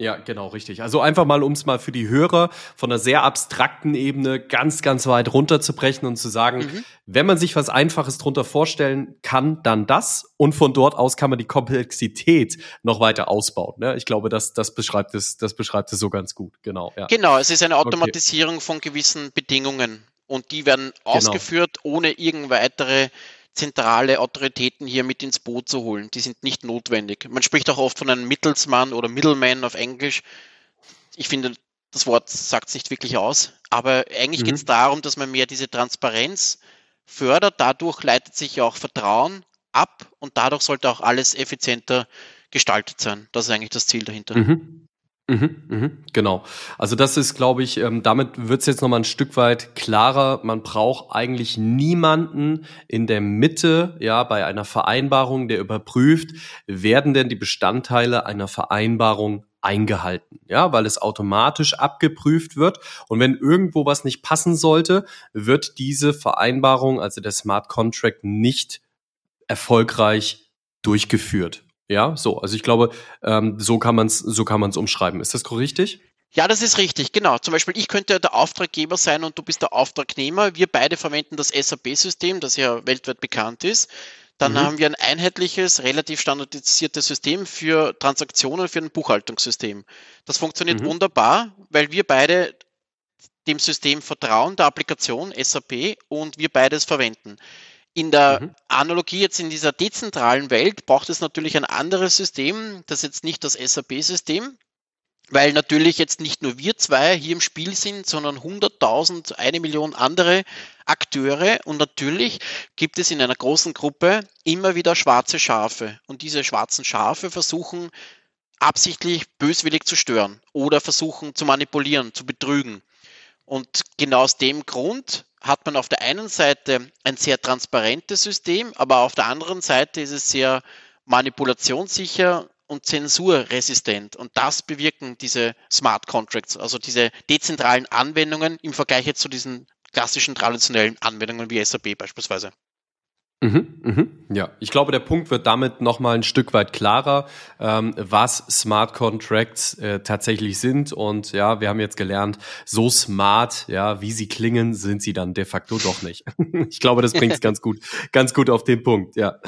Ja, genau, richtig. Also einfach mal, um es mal für die Hörer von einer sehr abstrakten Ebene ganz, ganz weit runterzubrechen und zu sagen, mhm. wenn man sich was Einfaches drunter vorstellen kann, dann das. Und von dort aus kann man die Komplexität noch weiter ausbauen. Ne? Ich glaube, das, das beschreibt es, das beschreibt es so ganz gut. Genau. Ja. Genau, es ist eine Automatisierung okay. von gewissen Bedingungen. Und die werden genau. ausgeführt, genau. ohne irgend weitere zentrale Autoritäten hier mit ins Boot zu holen. Die sind nicht notwendig. Man spricht auch oft von einem Mittelsmann oder Middleman auf Englisch. Ich finde, das Wort sagt es nicht wirklich aus, aber eigentlich mhm. geht es darum, dass man mehr diese Transparenz fördert. Dadurch leitet sich ja auch Vertrauen ab und dadurch sollte auch alles effizienter gestaltet sein. Das ist eigentlich das Ziel dahinter. Mhm. Mhm, mhm, genau. Also das ist, glaube ich, ähm, damit wird es jetzt nochmal ein Stück weit klarer. Man braucht eigentlich niemanden in der Mitte, ja, bei einer Vereinbarung, der überprüft, werden denn die Bestandteile einer Vereinbarung eingehalten, ja, weil es automatisch abgeprüft wird. Und wenn irgendwo was nicht passen sollte, wird diese Vereinbarung, also der Smart Contract, nicht erfolgreich durchgeführt. Ja, so. Also ich glaube, ähm, so kann man es so kann man es umschreiben. Ist das richtig? Ja, das ist richtig, genau. Zum Beispiel, ich könnte der Auftraggeber sein und du bist der Auftragnehmer. Wir beide verwenden das SAP-System, das ja weltweit bekannt ist. Dann mhm. haben wir ein einheitliches, relativ standardisiertes System für Transaktionen, für ein Buchhaltungssystem. Das funktioniert mhm. wunderbar, weil wir beide dem System vertrauen, der Applikation SAP und wir beides verwenden. In der mhm. Analogie jetzt in dieser dezentralen Welt braucht es natürlich ein anderes System, das jetzt nicht das SAP-System, weil natürlich jetzt nicht nur wir zwei hier im Spiel sind, sondern 100.000, eine Million andere Akteure und natürlich gibt es in einer großen Gruppe immer wieder schwarze Schafe und diese schwarzen Schafe versuchen absichtlich böswillig zu stören oder versuchen zu manipulieren, zu betrügen. Und genau aus dem Grund hat man auf der einen Seite ein sehr transparentes System, aber auf der anderen Seite ist es sehr manipulationssicher und zensurresistent. Und das bewirken diese Smart Contracts, also diese dezentralen Anwendungen im Vergleich jetzt zu diesen klassischen traditionellen Anwendungen wie SAP beispielsweise. Mhm, mhm. Ja, ich glaube, der Punkt wird damit nochmal ein Stück weit klarer, ähm, was Smart Contracts äh, tatsächlich sind. Und ja, wir haben jetzt gelernt, so smart, ja, wie sie klingen, sind sie dann de facto doch nicht. ich glaube, das bringt es ganz gut, ganz gut auf den Punkt, ja.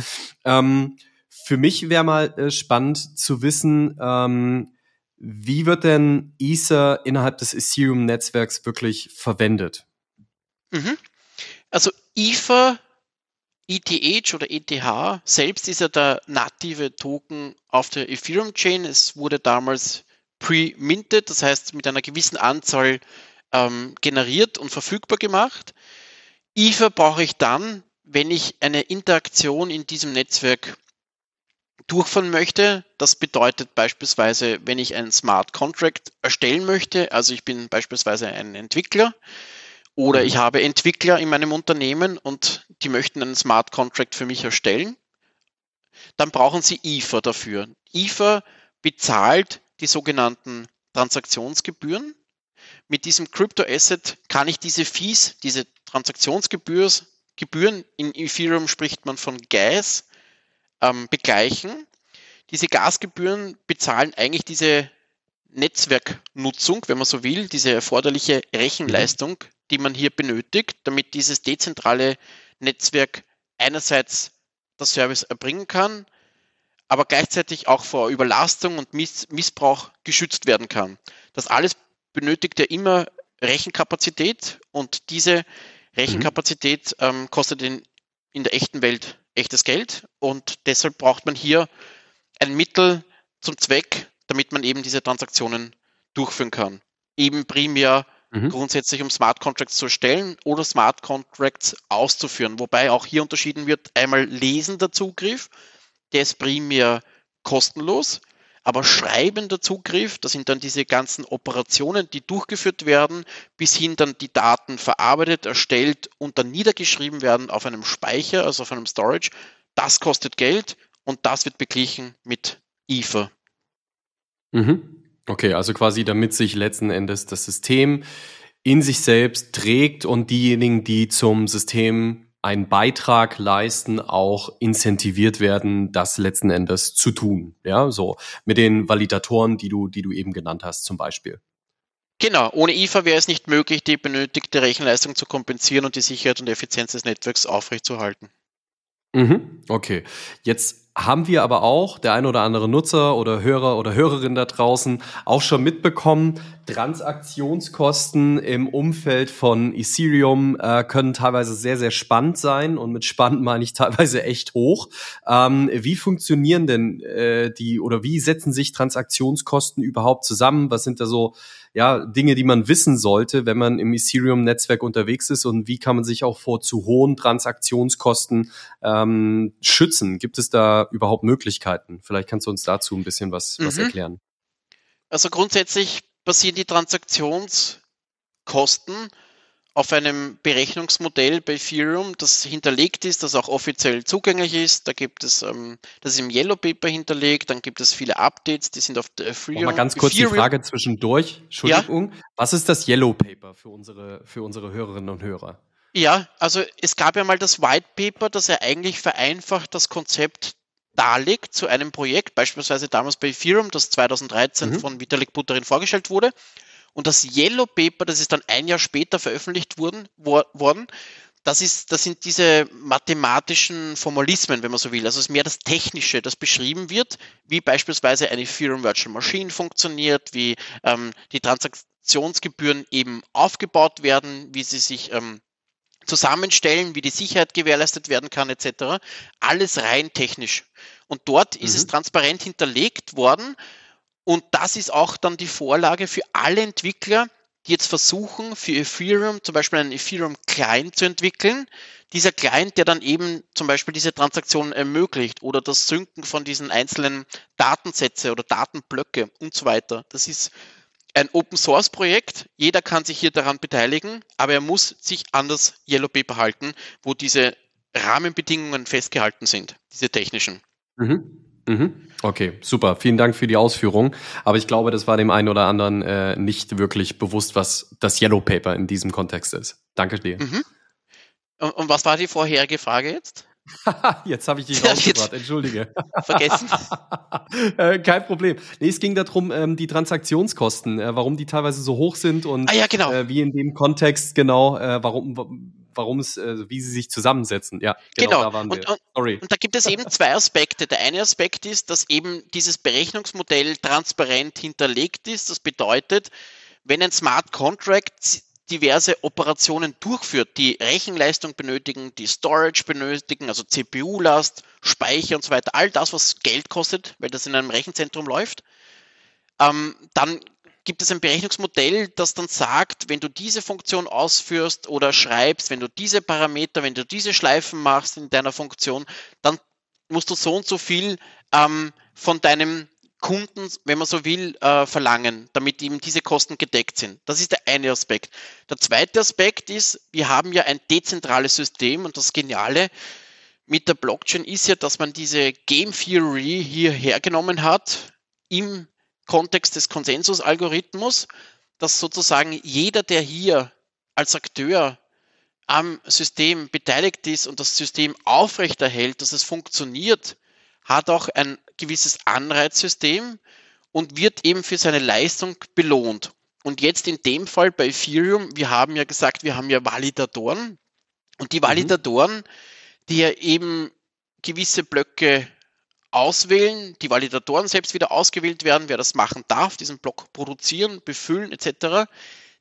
Ähm, für mich wäre mal äh, spannend zu wissen, ähm, wie wird denn Ether innerhalb des Ethereum-Netzwerks wirklich verwendet? Mhm. Also Ether, ETH oder ETH selbst ist ja der native Token auf der Ethereum Chain. Es wurde damals pre-minted, das heißt mit einer gewissen Anzahl ähm, generiert und verfügbar gemacht. Ether brauche ich dann, wenn ich eine Interaktion in diesem Netzwerk durchführen möchte. Das bedeutet beispielsweise, wenn ich einen Smart Contract erstellen möchte, also ich bin beispielsweise ein Entwickler oder ich habe Entwickler in meinem Unternehmen und die möchten einen Smart Contract für mich erstellen, dann brauchen sie Ether dafür. Ether bezahlt die sogenannten Transaktionsgebühren. Mit diesem Crypto Asset kann ich diese Fees, diese Transaktionsgebühren, in Ethereum spricht man von Gas, ähm, begleichen. Diese Gasgebühren bezahlen eigentlich diese Netzwerknutzung, wenn man so will, diese erforderliche Rechenleistung, die man hier benötigt, damit dieses dezentrale Netzwerk einerseits das Service erbringen kann, aber gleichzeitig auch vor Überlastung und Miss Missbrauch geschützt werden kann. Das alles benötigt ja immer Rechenkapazität und diese Rechenkapazität ähm, kostet in, in der echten Welt echtes Geld und deshalb braucht man hier ein Mittel zum Zweck, damit man eben diese Transaktionen durchführen kann. Eben primär mhm. grundsätzlich, um Smart Contracts zu erstellen oder Smart Contracts auszuführen. Wobei auch hier unterschieden wird, einmal lesender Zugriff, der ist primär kostenlos, aber schreibender Zugriff, das sind dann diese ganzen Operationen, die durchgeführt werden, bis hin dann die Daten verarbeitet, erstellt und dann niedergeschrieben werden auf einem Speicher, also auf einem Storage. Das kostet Geld und das wird beglichen mit Ether. Mhm. Okay, also quasi damit sich letzten Endes das System in sich selbst trägt und diejenigen, die zum System einen Beitrag leisten, auch incentiviert werden, das letzten Endes zu tun. Ja, so mit den Validatoren, die du, die du eben genannt hast, zum Beispiel. Genau, ohne IFA wäre es nicht möglich, die benötigte Rechenleistung zu kompensieren und die Sicherheit und Effizienz des Netzwerks aufrechtzuerhalten. Mhm, okay. Jetzt haben wir aber auch, der ein oder andere Nutzer oder Hörer oder Hörerin da draußen, auch schon mitbekommen, Transaktionskosten im Umfeld von Ethereum äh, können teilweise sehr, sehr spannend sein und mit spannend meine ich teilweise echt hoch. Ähm, wie funktionieren denn äh, die oder wie setzen sich Transaktionskosten überhaupt zusammen? Was sind da so ja, Dinge, die man wissen sollte, wenn man im Ethereum-Netzwerk unterwegs ist und wie kann man sich auch vor zu hohen Transaktionskosten ähm, schützen? Gibt es da überhaupt Möglichkeiten? Vielleicht kannst du uns dazu ein bisschen was, mhm. was erklären. Also grundsätzlich basieren die Transaktionskosten auf einem Berechnungsmodell bei Ethereum, das hinterlegt ist, das auch offiziell zugänglich ist. Da gibt es, ähm, das ist im Yellow Paper hinterlegt, dann gibt es viele Updates, die sind auf der Ethereum. Mal ganz kurz Ethereum. die Frage zwischendurch. Entschuldigung. Ja? Was ist das Yellow Paper für unsere, für unsere Hörerinnen und Hörer? Ja, also es gab ja mal das White Paper, das ja eigentlich vereinfacht das Konzept darlegt zu einem Projekt, beispielsweise damals bei Ethereum, das 2013 mhm. von Vitalik Buterin vorgestellt wurde. Und das Yellow Paper, das ist dann ein Jahr später veröffentlicht worden, worden das, ist, das sind diese mathematischen Formalismen, wenn man so will. Also es ist mehr das Technische, das beschrieben wird, wie beispielsweise eine Ethereum Virtual Machine funktioniert, wie ähm, die Transaktionsgebühren eben aufgebaut werden, wie sie sich ähm, zusammenstellen, wie die Sicherheit gewährleistet werden kann, etc. Alles rein technisch. Und dort ist es mhm. transparent hinterlegt worden, und das ist auch dann die Vorlage für alle Entwickler, die jetzt versuchen, für Ethereum zum Beispiel einen Ethereum Client zu entwickeln. Dieser Client, der dann eben zum Beispiel diese Transaktionen ermöglicht oder das Synken von diesen einzelnen Datensätze oder Datenblöcke und so weiter. Das ist ein Open Source Projekt. Jeder kann sich hier daran beteiligen, aber er muss sich an das Yellow Paper halten, wo diese Rahmenbedingungen festgehalten sind, diese technischen. Mhm. Mhm. Okay, super. Vielen Dank für die Ausführung. Aber ich glaube, das war dem einen oder anderen äh, nicht wirklich bewusst, was das Yellow Paper in diesem Kontext ist. Danke dir. Mhm. Und, und was war die vorherige Frage jetzt? Jetzt habe ich dich rausgebracht, entschuldige. Vergessen. äh, kein Problem. Nee, es ging darum, ähm, die Transaktionskosten, äh, warum die teilweise so hoch sind und ah, ja, genau. äh, wie in dem Kontext genau, äh, warum warum es, äh, wie sie sich zusammensetzen. Ja, genau, genau. da waren wir. Und, und, Sorry. Und da gibt es eben zwei Aspekte. Der eine Aspekt ist, dass eben dieses Berechnungsmodell transparent hinterlegt ist. Das bedeutet, wenn ein Smart Contract diverse Operationen durchführt, die Rechenleistung benötigen, die Storage benötigen, also CPU-Last, Speicher und so weiter, all das, was Geld kostet, weil das in einem Rechenzentrum läuft, ähm, dann gibt es ein Berechnungsmodell, das dann sagt, wenn du diese Funktion ausführst oder schreibst, wenn du diese Parameter, wenn du diese Schleifen machst in deiner Funktion, dann musst du so und so viel ähm, von deinem Kunden, wenn man so will, äh, verlangen, damit eben diese Kosten gedeckt sind. Das ist der eine Aspekt. Der zweite Aspekt ist, wir haben ja ein dezentrales System und das Geniale mit der Blockchain ist ja, dass man diese Game Theory hier hergenommen hat im Kontext des Konsensusalgorithmus, dass sozusagen jeder, der hier als Akteur am System beteiligt ist und das System aufrechterhält, dass es funktioniert, hat auch ein gewisses Anreizsystem und wird eben für seine Leistung belohnt. Und jetzt in dem Fall bei Ethereum, wir haben ja gesagt, wir haben ja Validatoren und die mhm. Validatoren, die ja eben gewisse Blöcke auswählen, die Validatoren selbst wieder ausgewählt werden, wer das machen darf, diesen Block produzieren, befüllen etc.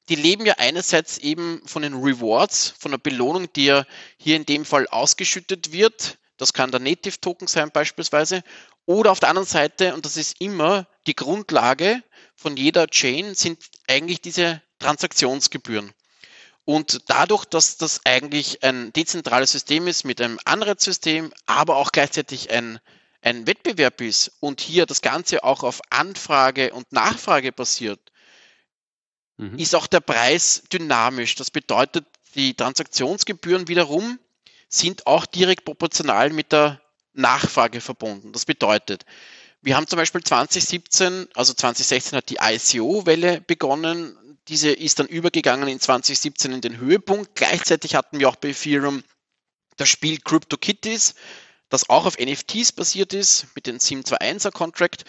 Die leben ja einerseits eben von den Rewards, von der Belohnung, die ja hier in dem Fall ausgeschüttet wird. Das kann der Native Token sein beispielsweise. Oder auf der anderen Seite, und das ist immer die Grundlage von jeder Chain, sind eigentlich diese Transaktionsgebühren. Und dadurch, dass das eigentlich ein dezentrales System ist mit einem Anreizsystem, aber auch gleichzeitig ein, ein Wettbewerb ist und hier das Ganze auch auf Anfrage und Nachfrage basiert, mhm. ist auch der Preis dynamisch. Das bedeutet, die Transaktionsgebühren wiederum sind auch direkt proportional mit der Nachfrage verbunden. Das bedeutet, wir haben zum Beispiel 2017, also 2016 hat die ICO-Welle begonnen. Diese ist dann übergegangen in 2017 in den Höhepunkt. Gleichzeitig hatten wir auch bei Ethereum das Spiel CryptoKitties, das auch auf NFTs basiert ist, mit dem 721er Contract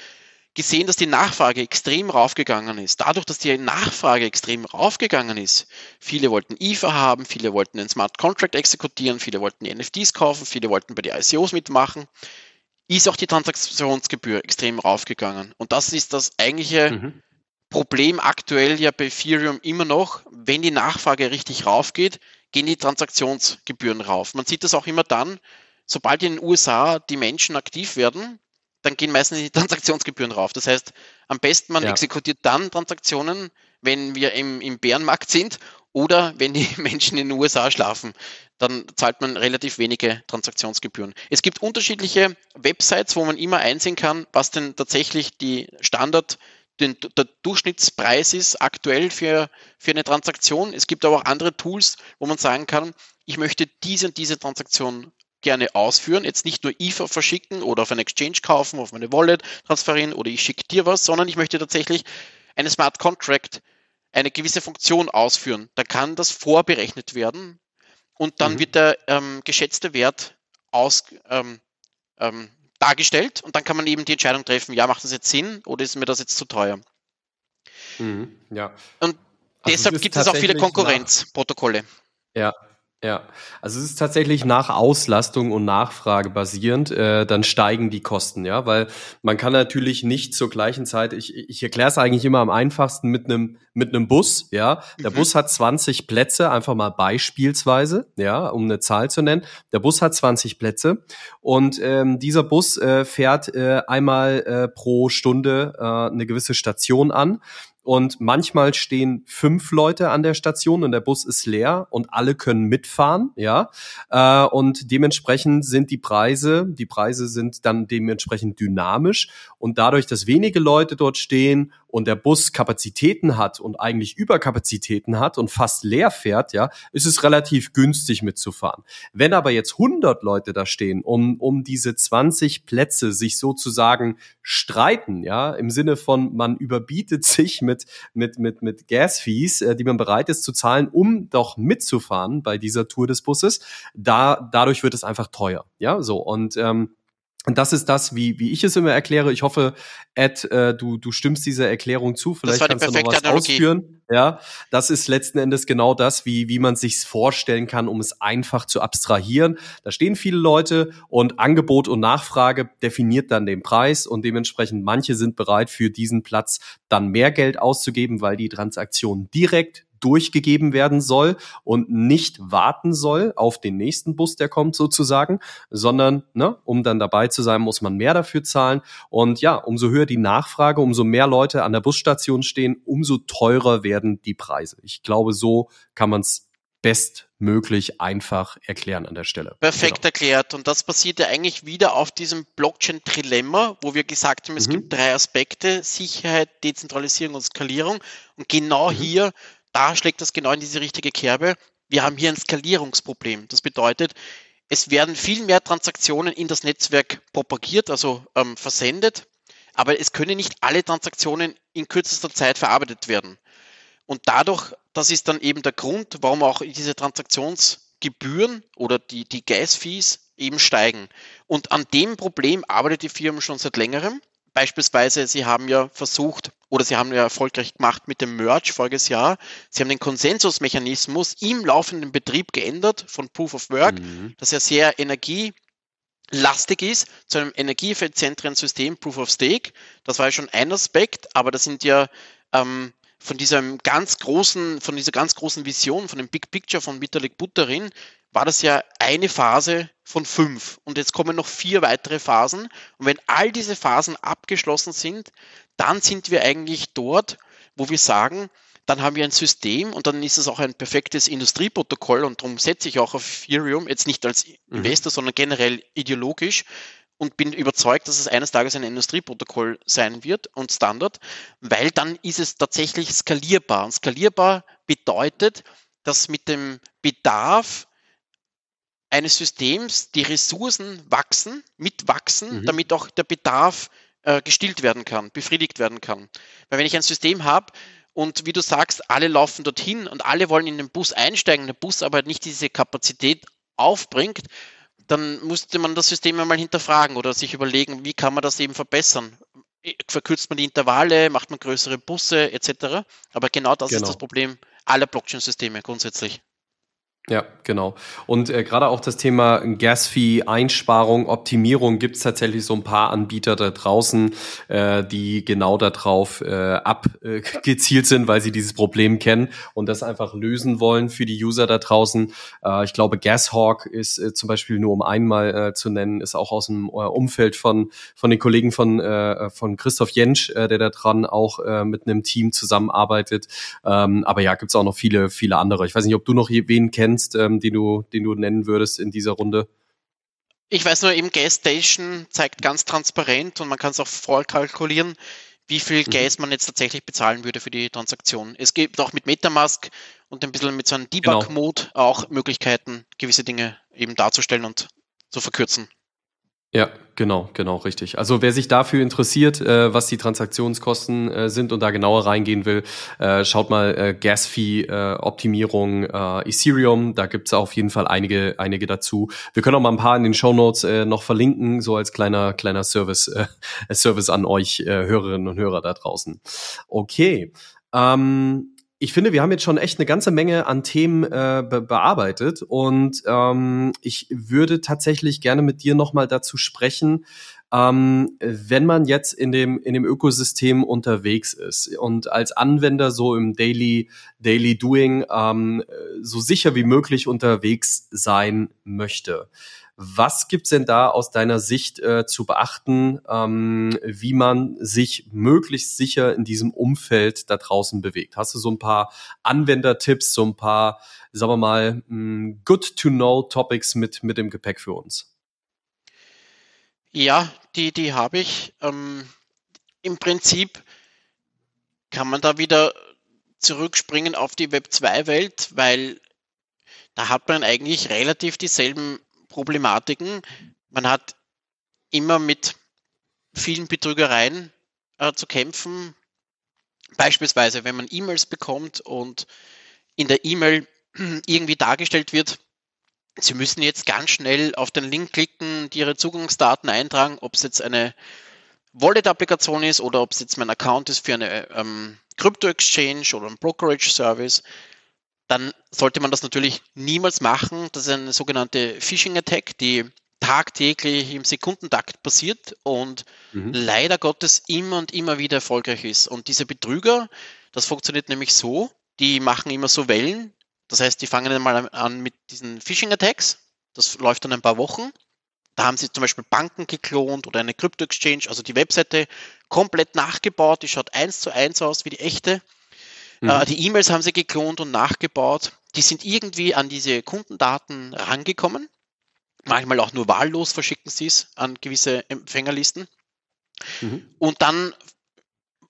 gesehen, dass die Nachfrage extrem raufgegangen ist. Dadurch, dass die Nachfrage extrem raufgegangen ist, viele wollten IFA haben, viele wollten den Smart Contract exekutieren, viele wollten die NFTs kaufen, viele wollten bei den ICOs mitmachen, ist auch die Transaktionsgebühr extrem raufgegangen. Und das ist das eigentliche mhm. Problem aktuell ja bei Ethereum immer noch. Wenn die Nachfrage richtig raufgeht, gehen die Transaktionsgebühren rauf. Man sieht das auch immer dann, sobald in den USA die Menschen aktiv werden, dann gehen meistens die Transaktionsgebühren rauf. Das heißt, am besten man ja. exekutiert dann Transaktionen, wenn wir im, im Bärenmarkt sind oder wenn die Menschen in den USA schlafen. Dann zahlt man relativ wenige Transaktionsgebühren. Es gibt unterschiedliche Websites, wo man immer einsehen kann, was denn tatsächlich die Standard, den, der Durchschnittspreis ist aktuell für, für eine Transaktion. Es gibt aber auch andere Tools, wo man sagen kann, ich möchte diese und diese Transaktion gerne ausführen. Jetzt nicht nur IFA verschicken oder auf einen Exchange kaufen, auf meine Wallet transferieren oder ich schicke dir was, sondern ich möchte tatsächlich eine Smart Contract, eine gewisse Funktion ausführen. Da kann das vorberechnet werden und dann mhm. wird der ähm, geschätzte Wert aus, ähm, ähm, dargestellt und dann kann man eben die Entscheidung treffen, ja, macht das jetzt Sinn oder ist mir das jetzt zu teuer? Mhm, ja. Und also deshalb gibt es auch viele Konkurrenzprotokolle. Ja, ja, also es ist tatsächlich nach Auslastung und Nachfrage basierend, äh, dann steigen die Kosten, ja, weil man kann natürlich nicht zur gleichen Zeit, ich, ich erkläre es eigentlich immer am einfachsten mit einem mit einem Bus, ja. Der mhm. Bus hat 20 Plätze, einfach mal beispielsweise, ja, um eine Zahl zu nennen. Der Bus hat 20 Plätze und ähm, dieser Bus äh, fährt äh, einmal äh, pro Stunde äh, eine gewisse Station an und manchmal stehen fünf Leute an der Station und der Bus ist leer und alle können mitfahren, ja. Äh, und dementsprechend sind die Preise, die Preise sind dann dementsprechend dynamisch und dadurch, dass wenige Leute dort stehen und der Bus Kapazitäten hat und eigentlich Überkapazitäten hat und fast leer fährt, ja, ist es relativ günstig mitzufahren. Wenn aber jetzt 100 Leute da stehen, um, um diese 20 Plätze sich sozusagen streiten, ja, im Sinne von man überbietet sich mit, mit, mit, mit Gas-Fees, äh, die man bereit ist zu zahlen, um doch mitzufahren bei dieser Tour des Busses, da, dadurch wird es einfach teuer, ja, so und ähm, und das ist das, wie, wie ich es immer erkläre. Ich hoffe, Ed, äh, du, du stimmst dieser Erklärung zu. Vielleicht kannst du noch was Analogie. ausführen. Ja, das ist letzten Endes genau das, wie, wie man sich's vorstellen kann, um es einfach zu abstrahieren. Da stehen viele Leute und Angebot und Nachfrage definiert dann den Preis und dementsprechend manche sind bereit, für diesen Platz dann mehr Geld auszugeben, weil die Transaktion direkt durchgegeben werden soll und nicht warten soll auf den nächsten Bus, der kommt sozusagen, sondern ne, um dann dabei zu sein, muss man mehr dafür zahlen. Und ja, umso höher die Nachfrage, umso mehr Leute an der Busstation stehen, umso teurer werden die Preise. Ich glaube, so kann man es bestmöglich einfach erklären an der Stelle. Perfekt genau. erklärt. Und das basiert ja eigentlich wieder auf diesem Blockchain-Trilemma, wo wir gesagt haben, es mhm. gibt drei Aspekte, Sicherheit, Dezentralisierung und Skalierung. Und genau mhm. hier, da schlägt das genau in diese richtige Kerbe. Wir haben hier ein Skalierungsproblem. Das bedeutet, es werden viel mehr Transaktionen in das Netzwerk propagiert, also ähm, versendet, aber es können nicht alle Transaktionen in kürzester Zeit verarbeitet werden. Und dadurch, das ist dann eben der Grund, warum auch diese Transaktionsgebühren oder die, die Gas-Fees eben steigen. Und an dem Problem arbeitet die Firma schon seit längerem. Beispielsweise, sie haben ja versucht oder sie haben ja erfolgreich gemacht mit dem Merge voriges Jahr. Sie haben den Konsensusmechanismus im laufenden Betrieb geändert von Proof of Work, mhm. das ja sehr energielastig ist, zu einem energieeffizienteren System Proof of Stake. Das war ja schon ein Aspekt, aber das sind ja ähm, von diesem ganz großen, von dieser ganz großen Vision, von dem Big Picture von Vitalik Buterin, war das ja eine Phase von fünf. Und jetzt kommen noch vier weitere Phasen. Und wenn all diese Phasen abgeschlossen sind, dann sind wir eigentlich dort, wo wir sagen, dann haben wir ein System und dann ist es auch ein perfektes Industrieprotokoll und darum setze ich auch auf Ethereum, jetzt nicht als mhm. Investor, mhm. sondern generell ideologisch, und bin überzeugt, dass es eines Tages ein Industrieprotokoll sein wird und Standard, weil dann ist es tatsächlich skalierbar. Und skalierbar bedeutet, dass mit dem Bedarf eines Systems die Ressourcen wachsen, mitwachsen, mhm. damit auch der Bedarf äh, gestillt werden kann, befriedigt werden kann. Weil wenn ich ein System habe, und wie du sagst, alle laufen dorthin und alle wollen in den Bus einsteigen, der Bus aber nicht diese Kapazität aufbringt, dann musste man das System einmal hinterfragen oder sich überlegen, wie kann man das eben verbessern. Verkürzt man die Intervalle, macht man größere Busse etc. Aber genau das genau. ist das Problem aller Blockchain-Systeme grundsätzlich. Ja, genau. Und äh, gerade auch das Thema Gas-Fee, Einsparung, Optimierung gibt es tatsächlich so ein paar Anbieter da draußen, äh, die genau darauf äh, abgezielt äh, sind, weil sie dieses Problem kennen und das einfach lösen wollen für die User da draußen. Äh, ich glaube, Gashawk ist äh, zum Beispiel nur um einmal äh, zu nennen, ist auch aus dem äh, Umfeld von, von den Kollegen von, äh, von Christoph Jentsch, äh, der da dran auch äh, mit einem Team zusammenarbeitet. Ähm, aber ja, gibt es auch noch viele, viele andere. Ich weiß nicht, ob du noch wen kennst kennst, ähm, den, du, den du nennen würdest in dieser Runde? Ich weiß nur, eben Gas Station zeigt ganz transparent und man kann es auch vorkalkulieren, wie viel mhm. Gas man jetzt tatsächlich bezahlen würde für die Transaktion. Es gibt auch mit Metamask und ein bisschen mit so einem. Debug-Mode genau. auch Möglichkeiten, gewisse Dinge eben darzustellen und zu verkürzen. Ja, genau, genau, richtig. Also wer sich dafür interessiert, äh, was die Transaktionskosten äh, sind und da genauer reingehen will, äh, schaut mal äh, Gas-Fee-Optimierung äh, Ethereum. Da gibt's auf jeden Fall einige, einige dazu. Wir können auch mal ein paar in den Show Notes äh, noch verlinken, so als kleiner, kleiner Service, äh, Service an euch äh, Hörerinnen und Hörer da draußen. Okay. Ähm, ich finde, wir haben jetzt schon echt eine ganze Menge an Themen äh, be bearbeitet und ähm, ich würde tatsächlich gerne mit dir nochmal dazu sprechen, ähm, wenn man jetzt in dem, in dem Ökosystem unterwegs ist und als Anwender so im Daily, Daily Doing ähm, so sicher wie möglich unterwegs sein möchte. Was gibt's denn da aus deiner Sicht äh, zu beachten, ähm, wie man sich möglichst sicher in diesem Umfeld da draußen bewegt? Hast du so ein paar Anwendertipps, so ein paar, sagen wir mal, mm, good-to-know-Topics mit, mit dem Gepäck für uns? Ja, die, die habe ich. Ähm, Im Prinzip kann man da wieder zurückspringen auf die Web 2-Welt, weil da hat man eigentlich relativ dieselben Problematiken. Man hat immer mit vielen Betrügereien äh, zu kämpfen. Beispielsweise, wenn man E-Mails bekommt und in der E-Mail irgendwie dargestellt wird, Sie müssen jetzt ganz schnell auf den Link klicken und Ihre Zugangsdaten eintragen, ob es jetzt eine Wallet-Applikation ist oder ob es jetzt mein Account ist für eine ähm, Crypto-Exchange oder ein Brokerage-Service dann sollte man das natürlich niemals machen. Das ist eine sogenannte Phishing-Attack, die tagtäglich im Sekundentakt passiert und mhm. leider Gottes immer und immer wieder erfolgreich ist. Und diese Betrüger, das funktioniert nämlich so, die machen immer so Wellen. Das heißt, die fangen einmal an mit diesen Phishing-Attacks. Das läuft dann ein paar Wochen. Da haben sie zum Beispiel Banken geklont oder eine Crypto-Exchange, also die Webseite komplett nachgebaut. Die schaut eins zu eins aus wie die echte. Mhm. Äh, die E-Mails haben sie geklont und nachgebaut. Die sind irgendwie an diese Kundendaten rangekommen. Manchmal auch nur wahllos verschicken sie es an gewisse Empfängerlisten. Mhm. Und dann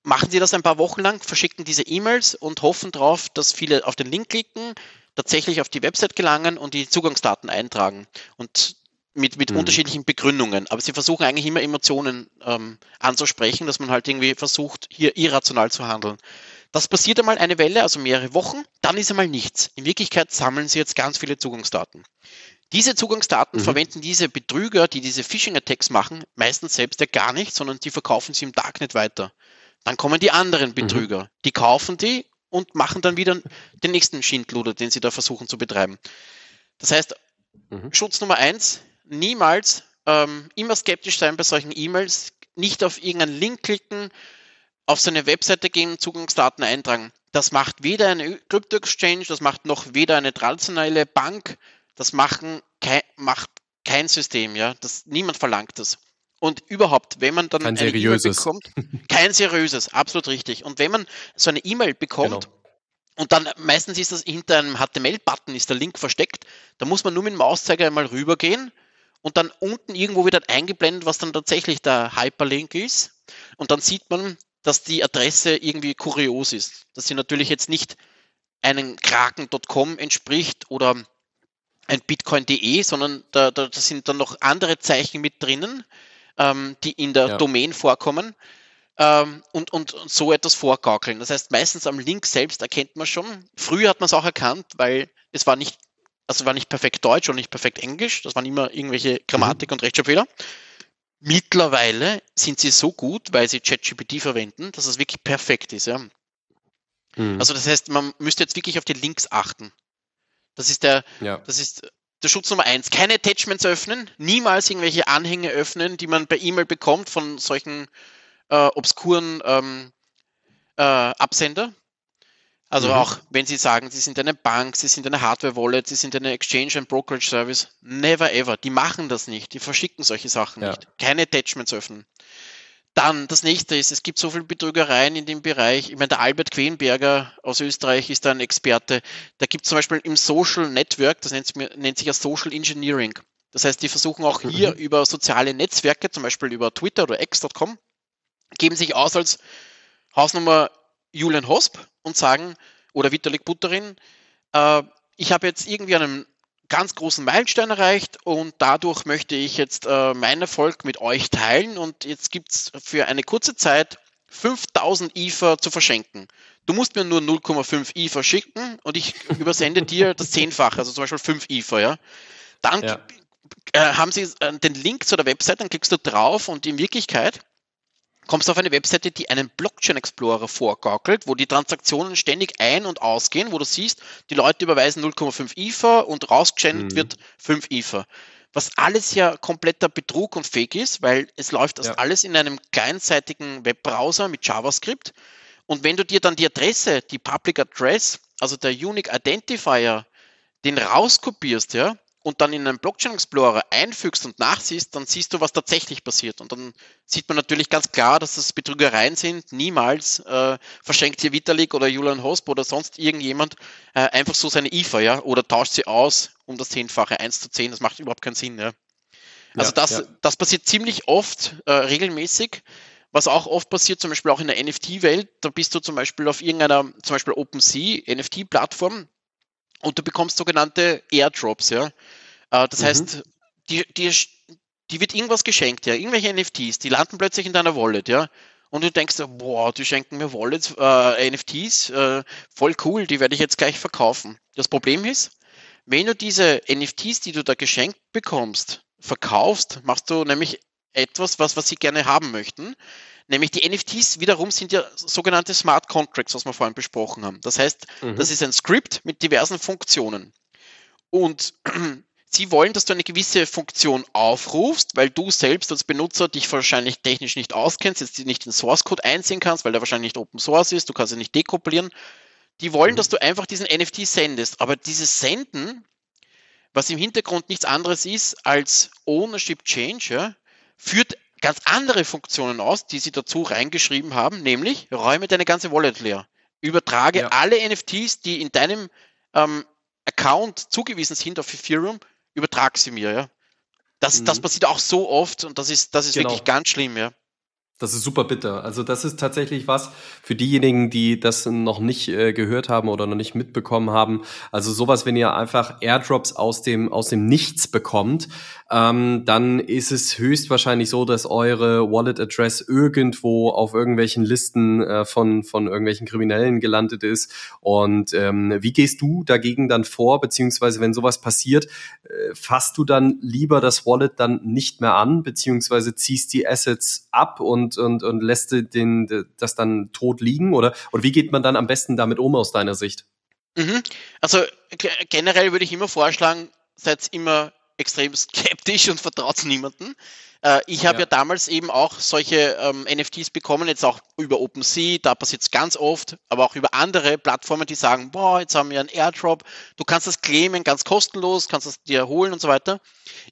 machen sie das ein paar Wochen lang, verschicken diese E-Mails und hoffen darauf, dass viele auf den Link klicken, tatsächlich auf die Website gelangen und die Zugangsdaten eintragen. Und mit, mit mhm. unterschiedlichen Begründungen. Aber sie versuchen eigentlich immer Emotionen ähm, anzusprechen, dass man halt irgendwie versucht, hier irrational zu handeln. Das passiert einmal eine Welle, also mehrere Wochen, dann ist einmal nichts. In Wirklichkeit sammeln sie jetzt ganz viele Zugangsdaten. Diese Zugangsdaten mhm. verwenden diese Betrüger, die diese Phishing-Attacks machen, meistens selbst ja gar nicht, sondern die verkaufen sie im Darknet weiter. Dann kommen die anderen mhm. Betrüger, mhm. die kaufen die und machen dann wieder den nächsten Schindluder, den sie da versuchen zu betreiben. Das heißt, mhm. Schutz Nummer eins, niemals ähm, immer skeptisch sein bei solchen E-Mails, nicht auf irgendeinen Link klicken, auf seine Webseite gehen, Zugangsdaten eintragen. Das macht weder eine Crypto-Exchange, das macht noch weder eine traditionelle Bank, das machen kein, macht kein System, ja. Das, niemand verlangt das. Und überhaupt, wenn man dann kein eine E-Mail bekommt, kein seriöses, absolut richtig. Und wenn man so eine E-Mail bekommt, genau. und dann meistens ist das hinter einem HTML-Button, ist der Link versteckt, da muss man nur mit dem Mauszeiger einmal rübergehen und dann unten irgendwo wird eingeblendet, was dann tatsächlich der Hyperlink ist. Und dann sieht man, dass die Adresse irgendwie kurios ist. Dass sie natürlich jetzt nicht einem kraken.com entspricht oder ein bitcoin.de, sondern da, da, da, sind dann noch andere Zeichen mit drinnen, ähm, die in der ja. Domain vorkommen ähm, und, und, und, so etwas vorgaukeln. Das heißt, meistens am Link selbst erkennt man schon. Früher hat man es auch erkannt, weil es war nicht, also war nicht perfekt Deutsch und nicht perfekt Englisch. Das waren immer irgendwelche Grammatik- mhm. und Rechtschreibfehler. Mittlerweile sind sie so gut, weil sie ChatGPT verwenden, dass es wirklich perfekt ist. Ja. Mhm. Also das heißt, man müsste jetzt wirklich auf die Links achten. Das ist der, ja. das ist der Schutz Nummer eins. Keine Attachments öffnen, niemals irgendwelche Anhänge öffnen, die man per E-Mail bekommt von solchen äh, obskuren ähm, äh, Absender. Also mhm. auch wenn Sie sagen, Sie sind eine Bank, Sie sind eine Hardware-Wallet, Sie sind eine Exchange and Brokerage Service, never ever. Die machen das nicht. Die verschicken solche Sachen ja. nicht. Keine Attachments öffnen. Dann das nächste ist, es gibt so viele Betrügereien in dem Bereich. Ich meine, der Albert Quenberger aus Österreich ist da ein Experte. Da gibt es zum Beispiel im Social Network, das nennt, nennt sich ja Social Engineering. Das heißt, die versuchen auch hier mhm. über soziale Netzwerke, zum Beispiel über Twitter oder x.com, geben sich aus als Hausnummer Julian Hosp und sagen, oder Vitalik Buterin, äh, ich habe jetzt irgendwie einen ganz großen Meilenstein erreicht und dadurch möchte ich jetzt äh, meinen Erfolg mit euch teilen und jetzt gibt es für eine kurze Zeit 5000 IFA zu verschenken. Du musst mir nur 0,5 IFA schicken und ich übersende dir das Zehnfache, also zum Beispiel 5 IFA, ja. Dann ja. Äh, haben sie äh, den Link zu der Website, dann klickst du drauf und in Wirklichkeit kommst du auf eine Webseite, die einen Blockchain Explorer vorgaukelt, wo die Transaktionen ständig ein- und ausgehen, wo du siehst, die Leute überweisen 0,5 IFA und rausgeschenkt mhm. wird 5 IFA. Was alles ja kompletter Betrug und Fake ist, weil es läuft das ja. alles in einem kleinseitigen Webbrowser mit JavaScript. Und wenn du dir dann die Adresse, die Public Address, also der Unique Identifier, den rauskopierst, ja, und dann in einen Blockchain Explorer einfügst und nachsiehst, dann siehst du, was tatsächlich passiert. Und dann sieht man natürlich ganz klar, dass das Betrügereien sind. Niemals äh, verschenkt hier Vitalik oder Julian Hosp oder sonst irgendjemand äh, einfach so seine IFA, ja, oder tauscht sie aus um das Zehnfache, 1 zu 10. Das macht überhaupt keinen Sinn, ja. Also ja, das, ja. das passiert ziemlich oft, äh, regelmäßig. Was auch oft passiert, zum Beispiel auch in der NFT-Welt, da bist du zum Beispiel auf irgendeiner, zum Beispiel OpenSea, NFT-Plattform, und du bekommst sogenannte Airdrops, ja. Äh, das mhm. heißt, die, die, die wird irgendwas geschenkt, ja, irgendwelche NFTs, die landen plötzlich in deiner Wallet, ja. Und du denkst, boah, die schenken mir Wallets, äh, NFTs, äh, voll cool, die werde ich jetzt gleich verkaufen. Das Problem ist, wenn du diese NFTs, die du da geschenkt bekommst, verkaufst, machst du nämlich etwas, was, was sie gerne haben möchten. Nämlich die NFTs wiederum sind ja sogenannte Smart Contracts, was wir vorhin besprochen haben. Das heißt, mhm. das ist ein Script mit diversen Funktionen. Und sie wollen, dass du eine gewisse Funktion aufrufst, weil du selbst als Benutzer dich wahrscheinlich technisch nicht auskennst, jetzt nicht den Source Code einsehen kannst, weil der wahrscheinlich nicht Open Source ist, du kannst ihn nicht dekoppelieren. Die wollen, mhm. dass du einfach diesen NFT sendest. Aber dieses Senden, was im Hintergrund nichts anderes ist als Ownership Change, ja, führt ganz andere Funktionen aus, die sie dazu reingeschrieben haben, nämlich räume deine ganze Wallet leer. Übertrage ja. alle NFTs, die in deinem ähm, Account zugewiesen sind auf Ethereum, übertrag sie mir, ja. Das, mhm. das passiert auch so oft und das ist, das ist genau. wirklich ganz schlimm, ja. Das ist super bitter. Also das ist tatsächlich was für diejenigen, die das noch nicht äh, gehört haben oder noch nicht mitbekommen haben. Also sowas, wenn ihr einfach Airdrops aus dem aus dem Nichts bekommt, ähm, dann ist es höchstwahrscheinlich so, dass eure Wallet Address irgendwo auf irgendwelchen Listen äh, von von irgendwelchen Kriminellen gelandet ist. Und ähm, wie gehst du dagegen dann vor, beziehungsweise wenn sowas passiert, äh, fasst du dann lieber das Wallet dann nicht mehr an, beziehungsweise ziehst die Assets ab und und, und, und lässt den, das dann tot liegen? Oder, oder wie geht man dann am besten damit um aus deiner Sicht? Mhm. Also generell würde ich immer vorschlagen, seid immer extrem skeptisch und vertraut niemanden. Äh, ich habe ja. ja. damals eben auch solche ähm, NFTs bekommen, jetzt auch über OpenSea, da passiert es ganz oft, aber auch über andere Plattformen, die sagen, boah, jetzt haben wir einen Airdrop, du kannst das claimen, ganz kostenlos, kannst das dir holen und so weiter.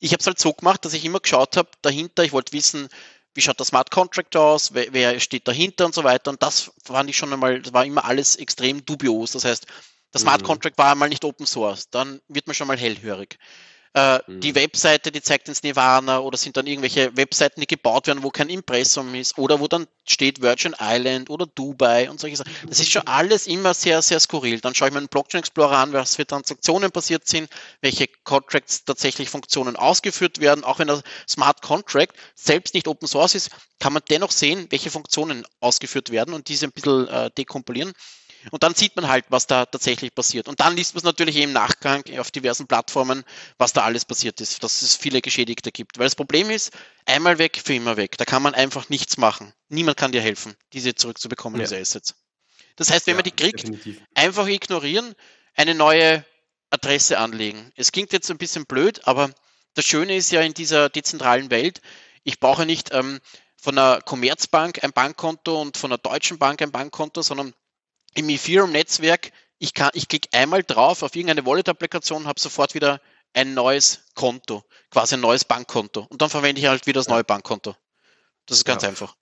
Ich habe es halt so gemacht, dass ich immer geschaut habe, dahinter, ich wollte wissen, wie schaut der Smart Contract aus, wer, wer, steht dahinter und so weiter. Und das fand ich schon einmal, das war immer alles extrem dubios. Das heißt, der Smart mhm. Contract war einmal nicht Open Source, dann wird man schon mal hellhörig. Äh, mhm. Die Webseite, die zeigt ins Nirvana oder sind dann irgendwelche Webseiten, die gebaut werden, wo kein Impressum ist oder wo dann steht Virgin Island oder Dubai und solche Sachen. Das ist schon alles immer sehr, sehr skurril. Dann schaue ich mir einen Blockchain Explorer an, was für Transaktionen passiert sind, welche Contracts tatsächlich Funktionen ausgeführt werden. Auch wenn der Smart Contract selbst nicht Open Source ist, kann man dennoch sehen, welche Funktionen ausgeführt werden und diese ein bisschen äh, dekompolieren. Und dann sieht man halt, was da tatsächlich passiert. Und dann liest man es natürlich im Nachgang auf diversen Plattformen, was da alles passiert ist, dass es viele Geschädigte gibt. Weil das Problem ist, einmal weg, für immer weg. Da kann man einfach nichts machen. Niemand kann dir helfen, diese zurückzubekommen, ja. diese Assets. Das heißt, wenn ja, man die kriegt, definitiv. einfach ignorieren, eine neue Adresse anlegen. Es klingt jetzt ein bisschen blöd, aber das Schöne ist ja in dieser dezentralen Welt, ich brauche nicht ähm, von einer Commerzbank ein Bankkonto und von einer deutschen Bank ein Bankkonto, sondern im Ethereum-Netzwerk, ich, ich klicke einmal drauf auf irgendeine Wallet-Applikation, habe sofort wieder ein neues Konto, quasi ein neues Bankkonto. Und dann verwende ich halt wieder das neue Bankkonto. Das ist ganz ja. einfach.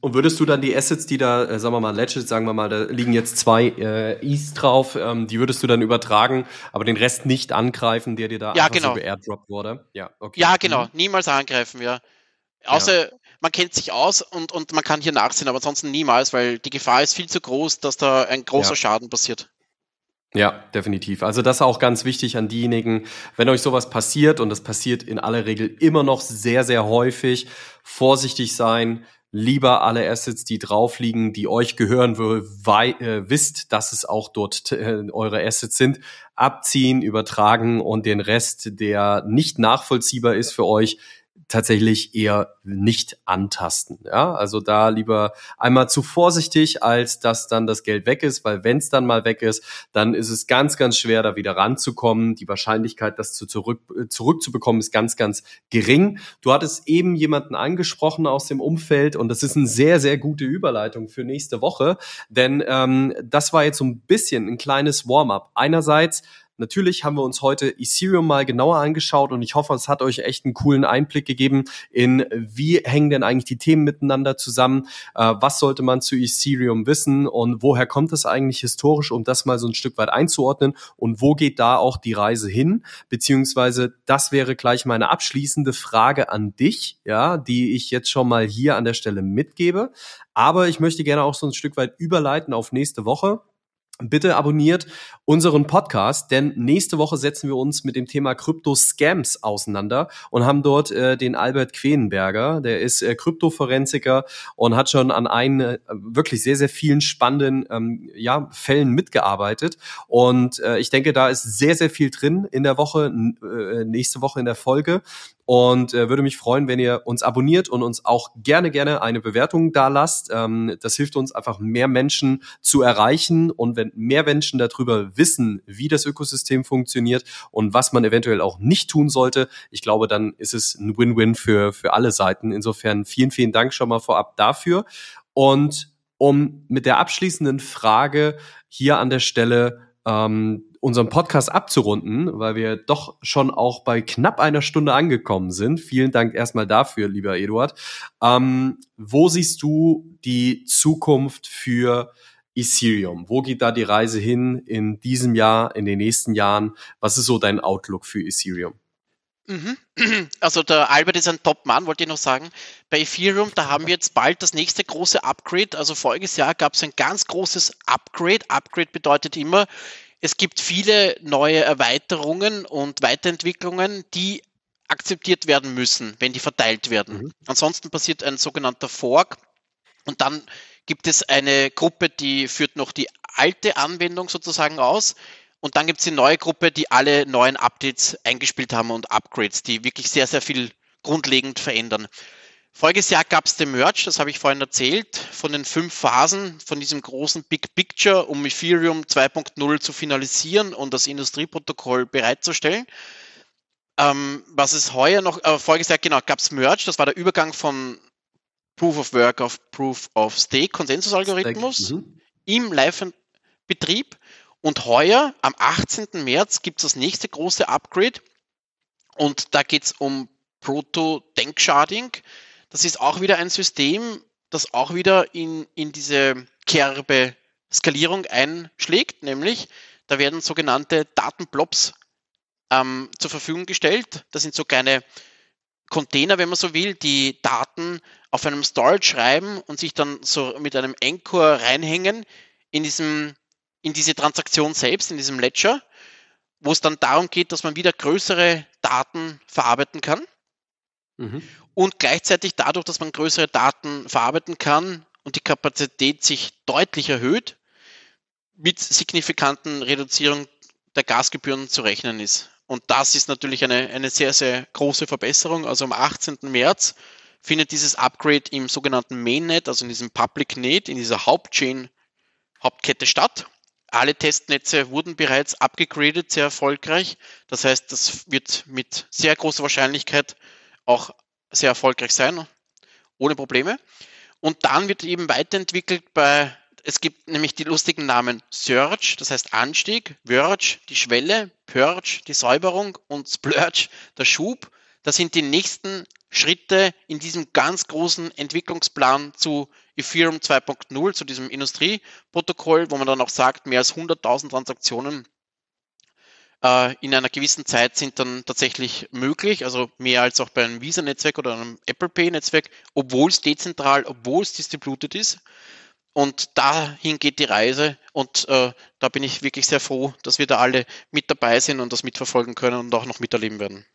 Und würdest du dann die Assets, die da, äh, sagen wir mal, Legends, sagen wir mal, da liegen jetzt zwei äh, E's drauf, ähm, die würdest du dann übertragen, aber den Rest nicht angreifen, der dir da ja, genau. so geairdroppt wurde? Ja, okay. Ja, genau. Mhm. Niemals angreifen, ja. Außer ja. Man kennt sich aus und, und man kann hier nachsehen, aber ansonsten niemals, weil die Gefahr ist viel zu groß, dass da ein großer ja. Schaden passiert. Ja, definitiv. Also das ist auch ganz wichtig an diejenigen, wenn euch sowas passiert, und das passiert in aller Regel immer noch sehr, sehr häufig, vorsichtig sein, lieber alle Assets, die drauf liegen, die euch gehören, wei äh, wisst, dass es auch dort äh, eure Assets sind, abziehen, übertragen und den Rest, der nicht nachvollziehbar ist für euch, tatsächlich eher nicht antasten. Ja, also da lieber einmal zu vorsichtig, als dass dann das Geld weg ist, weil wenn es dann mal weg ist, dann ist es ganz, ganz schwer, da wieder ranzukommen. Die Wahrscheinlichkeit, das zu zurück, äh, zurückzubekommen, ist ganz, ganz gering. Du hattest eben jemanden angesprochen aus dem Umfeld und das ist eine sehr, sehr gute Überleitung für nächste Woche, denn ähm, das war jetzt so ein bisschen ein kleines Warm-up. Einerseits Natürlich haben wir uns heute Ethereum mal genauer angeschaut und ich hoffe, es hat euch echt einen coolen Einblick gegeben in, wie hängen denn eigentlich die Themen miteinander zusammen, äh, was sollte man zu Ethereum wissen und woher kommt es eigentlich historisch, um das mal so ein Stück weit einzuordnen und wo geht da auch die Reise hin, beziehungsweise das wäre gleich meine abschließende Frage an dich, ja, die ich jetzt schon mal hier an der Stelle mitgebe. Aber ich möchte gerne auch so ein Stück weit überleiten auf nächste Woche. Bitte abonniert unseren Podcast, denn nächste Woche setzen wir uns mit dem Thema Krypto-Scams auseinander und haben dort äh, den Albert Quenenberger, der ist äh, Kryptoforensiker und hat schon an einen äh, wirklich sehr, sehr vielen spannenden ähm, ja, Fällen mitgearbeitet. Und äh, ich denke, da ist sehr, sehr viel drin in der Woche, äh, nächste Woche in der Folge und äh, würde mich freuen, wenn ihr uns abonniert und uns auch gerne, gerne eine Bewertung da lasst. Ähm, das hilft uns einfach, mehr Menschen zu erreichen und wenn mehr Menschen darüber wissen, wie das Ökosystem funktioniert und was man eventuell auch nicht tun sollte, ich glaube, dann ist es ein Win-Win für, für alle Seiten. Insofern vielen, vielen Dank schon mal vorab dafür und um mit der abschließenden Frage hier an der Stelle ähm, unseren Podcast abzurunden, weil wir doch schon auch bei knapp einer Stunde angekommen sind. Vielen Dank erstmal dafür, lieber Eduard. Ähm, wo siehst du die Zukunft für Ethereum? Wo geht da die Reise hin in diesem Jahr, in den nächsten Jahren? Was ist so dein Outlook für Ethereum? Mhm. Also der Albert ist ein Top-Mann, wollte ich noch sagen. Bei Ethereum, da haben wir jetzt bald das nächste große Upgrade. Also voriges Jahr gab es ein ganz großes Upgrade. Upgrade bedeutet immer, es gibt viele neue Erweiterungen und Weiterentwicklungen, die akzeptiert werden müssen, wenn die verteilt werden. Mhm. Ansonsten passiert ein sogenannter Fork und dann gibt es eine Gruppe, die führt noch die alte Anwendung sozusagen aus und dann gibt es die neue Gruppe, die alle neuen Updates eingespielt haben und Upgrades, die wirklich sehr, sehr viel grundlegend verändern. Voriges Jahr gab es den Merge, das habe ich vorhin erzählt, von den fünf Phasen von diesem großen Big Picture, um Ethereum 2.0 zu finalisieren und das Industrieprotokoll bereitzustellen. Ähm, was es heuer noch, äh, voriges Jahr genau, gab es Merge, das war der Übergang von Proof of Work auf Proof of Stake, Konsensusalgorithmus mhm. im Live-Betrieb. Und heuer, am 18. März, gibt es das nächste große Upgrade. Und da geht es um Proto-Denksharding. Das ist auch wieder ein System, das auch wieder in, in diese Kerbe Skalierung einschlägt, nämlich da werden sogenannte Datenblobs ähm, zur Verfügung gestellt. Das sind so kleine Container, wenn man so will, die Daten auf einem Storage schreiben und sich dann so mit einem Anchor reinhängen in, diesem, in diese Transaktion selbst, in diesem Ledger, wo es dann darum geht, dass man wieder größere Daten verarbeiten kann. Mhm. Und gleichzeitig dadurch, dass man größere Daten verarbeiten kann und die Kapazität sich deutlich erhöht, mit signifikanten Reduzierung der Gasgebühren zu rechnen ist. Und das ist natürlich eine, eine sehr, sehr große Verbesserung. Also am 18. März findet dieses Upgrade im sogenannten Mainnet, also in diesem Public Net, in dieser Hauptchain, Hauptkette statt. Alle Testnetze wurden bereits abgegradet, sehr erfolgreich. Das heißt, das wird mit sehr großer Wahrscheinlichkeit auch sehr erfolgreich sein, ohne Probleme. Und dann wird eben weiterentwickelt bei, es gibt nämlich die lustigen Namen Surge, das heißt Anstieg, Verge, die Schwelle, Purge, die Säuberung und Splurge, der Schub. Das sind die nächsten Schritte in diesem ganz großen Entwicklungsplan zu Ethereum 2.0, zu diesem Industrieprotokoll, wo man dann auch sagt, mehr als 100.000 Transaktionen äh, in einer gewissen Zeit sind dann tatsächlich möglich, also mehr als auch bei einem Visa-Netzwerk oder einem Apple Pay-Netzwerk, obwohl es dezentral, obwohl es distributed ist. Und dahin geht die Reise und äh, da bin ich wirklich sehr froh, dass wir da alle mit dabei sind und das mitverfolgen können und auch noch miterleben werden.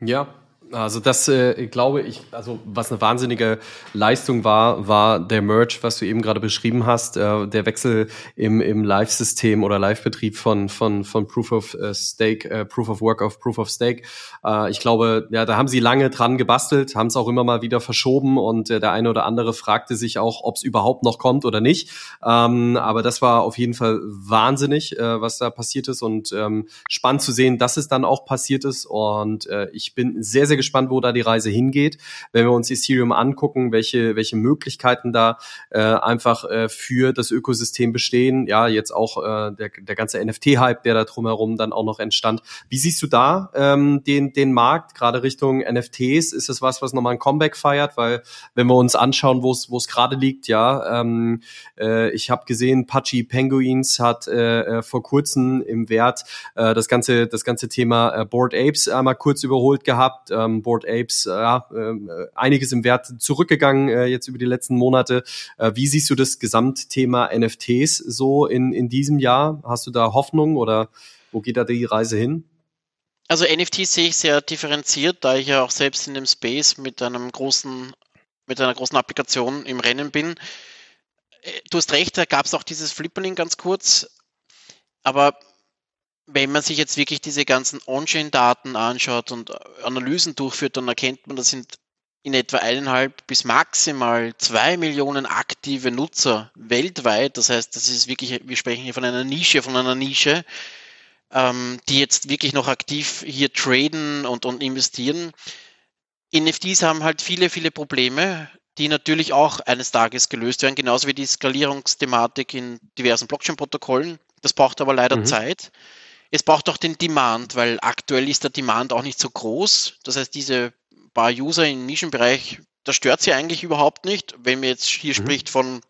Ja, also das äh, glaube ich, also was eine wahnsinnige Leistung war, war der Merge, was du eben gerade beschrieben hast, äh, der Wechsel im, im Live-System oder Live-Betrieb von, von, von Proof of äh, Stake, äh, Proof of Work auf Proof of Stake. Äh, ich glaube, ja, da haben sie lange dran gebastelt, haben es auch immer mal wieder verschoben und äh, der eine oder andere fragte sich auch, ob es überhaupt noch kommt oder nicht. Ähm, aber das war auf jeden Fall wahnsinnig, äh, was da passiert ist und ähm, spannend zu sehen, dass es dann auch passiert ist und äh, ich bin sehr, sehr gespannt, wo da die Reise hingeht. Wenn wir uns Ethereum angucken, welche, welche Möglichkeiten da äh, einfach äh, für das Ökosystem bestehen, ja, jetzt auch äh, der, der ganze NFT-Hype, der da drumherum dann auch noch entstand. Wie siehst du da ähm, den, den Markt, gerade Richtung NFTs? Ist es was, was nochmal ein Comeback feiert? Weil wenn wir uns anschauen, wo es wo es gerade liegt, ja, ähm, äh, ich habe gesehen, Pachi Penguins hat äh, äh, vor kurzem im Wert äh, das ganze das ganze Thema äh, Board Apes einmal kurz überholt gehabt. Ähm, ähm, Board Apes, äh, ja, äh, einiges im Wert zurückgegangen äh, jetzt über die letzten Monate. Äh, wie siehst du das Gesamtthema NFTs so in, in diesem Jahr? Hast du da Hoffnung oder wo geht da die Reise hin? Also NFTs sehe ich sehr differenziert, da ich ja auch selbst in dem Space mit einem großen, mit einer großen Applikation im Rennen bin. Äh, du hast recht, da gab es auch dieses Flipperling ganz kurz, aber wenn man sich jetzt wirklich diese ganzen On-Chain-Daten anschaut und Analysen durchführt, dann erkennt man, das sind in etwa eineinhalb bis maximal zwei Millionen aktive Nutzer weltweit. Das heißt, das ist wirklich, wir sprechen hier von einer Nische, von einer Nische, ähm, die jetzt wirklich noch aktiv hier traden und, und investieren. NFTs haben halt viele, viele Probleme. die natürlich auch eines Tages gelöst werden, genauso wie die Skalierungsthematik in diversen Blockchain-Protokollen. Das braucht aber leider mhm. Zeit. Es braucht auch den Demand, weil aktuell ist der Demand auch nicht so groß. Das heißt, diese paar User im Nischenbereich, das stört sie eigentlich überhaupt nicht. Wenn man jetzt hier mhm. spricht von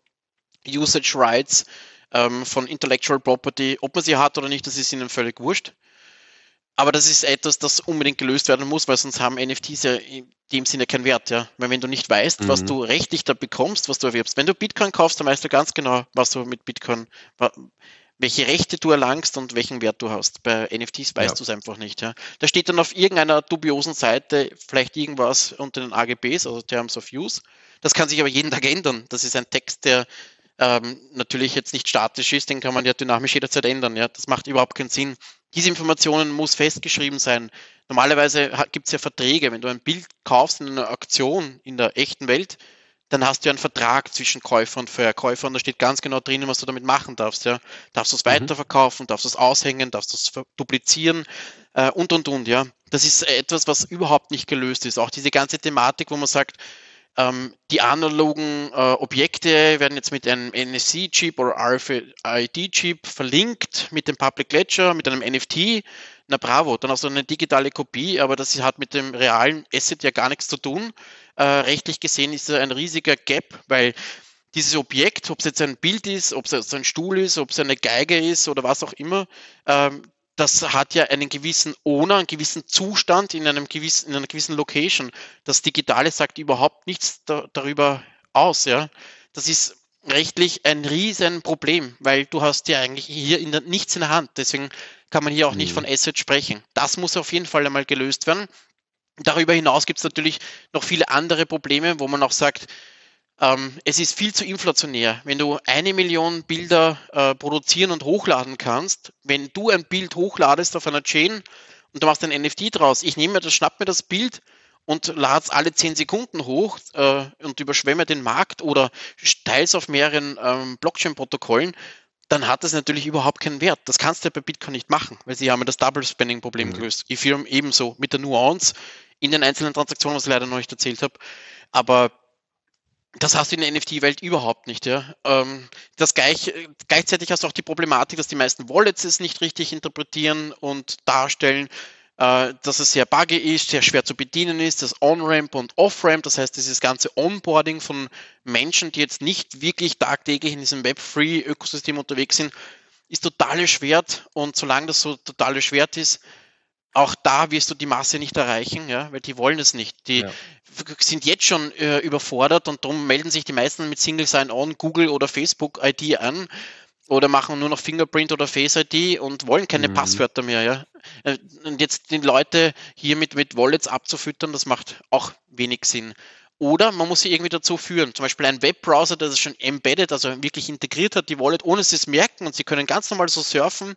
Usage Rights, ähm, von Intellectual Property, ob man sie hat oder nicht, das ist ihnen völlig wurscht. Aber das ist etwas, das unbedingt gelöst werden muss, weil sonst haben NFTs ja in dem Sinne keinen Wert, ja. Weil wenn du nicht weißt, mhm. was du rechtlich da bekommst, was du erwirbst, wenn du Bitcoin kaufst, dann weißt du ganz genau, was du mit Bitcoin, welche Rechte du erlangst und welchen Wert du hast. Bei NFTs weißt ja. du es einfach nicht. Ja. Da steht dann auf irgendeiner dubiosen Seite vielleicht irgendwas unter den AGBs, also Terms of Use. Das kann sich aber jeden Tag ändern. Das ist ein Text, der ähm, natürlich jetzt nicht statisch ist, den kann man ja dynamisch jederzeit ändern. Ja. Das macht überhaupt keinen Sinn. Diese Informationen muss festgeschrieben sein. Normalerweise gibt es ja Verträge. Wenn du ein Bild kaufst in einer Auktion in der echten Welt, dann hast du ja einen Vertrag zwischen Käufer und Verkäufer und da steht ganz genau drinnen, was du damit machen darfst. Ja. Darfst du es mhm. weiterverkaufen, darfst du es aushängen, darfst du es duplizieren äh, und und und. Ja. Das ist etwas, was überhaupt nicht gelöst ist. Auch diese ganze Thematik, wo man sagt, ähm, die analogen äh, Objekte werden jetzt mit einem NFC-Chip oder RFID-Chip verlinkt mit dem Public Ledger, mit einem NFT. Na bravo, dann hast du eine digitale Kopie, aber das hat mit dem realen Asset ja gar nichts zu tun. Äh, rechtlich gesehen ist da ein riesiger Gap, weil dieses Objekt, ob es jetzt ein Bild ist, ob es ein Stuhl ist, ob es eine Geige ist oder was auch immer, ähm, das hat ja einen gewissen Owner, einen gewissen Zustand in, einem gewissen, in einer gewissen Location. Das Digitale sagt überhaupt nichts da, darüber aus. Ja? Das ist rechtlich ein Riesenproblem, weil du hast ja eigentlich hier in der, nichts in der Hand. Deswegen kann man hier auch nicht mhm. von Asset sprechen. Das muss auf jeden Fall einmal gelöst werden. Darüber hinaus gibt es natürlich noch viele andere Probleme, wo man auch sagt, ähm, es ist viel zu inflationär. Wenn du eine Million Bilder äh, produzieren und hochladen kannst, wenn du ein Bild hochladest auf einer Chain und du machst ein NFT draus, ich nehme mir das, schnapp mir das Bild und lade es alle zehn Sekunden hoch äh, und überschwemme den Markt oder teils auf mehreren ähm, Blockchain-Protokollen, dann hat das natürlich überhaupt keinen Wert. Das kannst du ja bei Bitcoin nicht machen, weil sie haben ja das Double-Spending-Problem mhm. gelöst. Ethereum ebenso mit der Nuance in den einzelnen Transaktionen, was ich leider noch nicht erzählt habe. Aber das hast du in der NFT-Welt überhaupt nicht. Ja. Ähm, das gleich, gleichzeitig hast du auch die Problematik, dass die meisten Wallets es nicht richtig interpretieren und darstellen, äh, dass es sehr buggy ist, sehr schwer zu bedienen ist, das On-Ramp und Off-Ramp, das heißt dieses ganze Onboarding von Menschen, die jetzt nicht wirklich tagtäglich in diesem Web-Free-Ökosystem unterwegs sind, ist total erschwert und solange das so total erschwert ist, auch da wirst du die Masse nicht erreichen, ja, weil die wollen es nicht. Die ja. sind jetzt schon äh, überfordert und darum melden sich die meisten mit Single Sign-On, Google oder Facebook ID an oder machen nur noch Fingerprint oder Face ID und wollen keine mhm. Passwörter mehr, ja. Äh, und jetzt die Leute hier mit, mit Wallets abzufüttern, das macht auch wenig Sinn. Oder man muss sie irgendwie dazu führen. Zum Beispiel ein Webbrowser, der das schon embedded, also wirklich integriert hat, die Wallet, ohne sie es merken und sie können ganz normal so surfen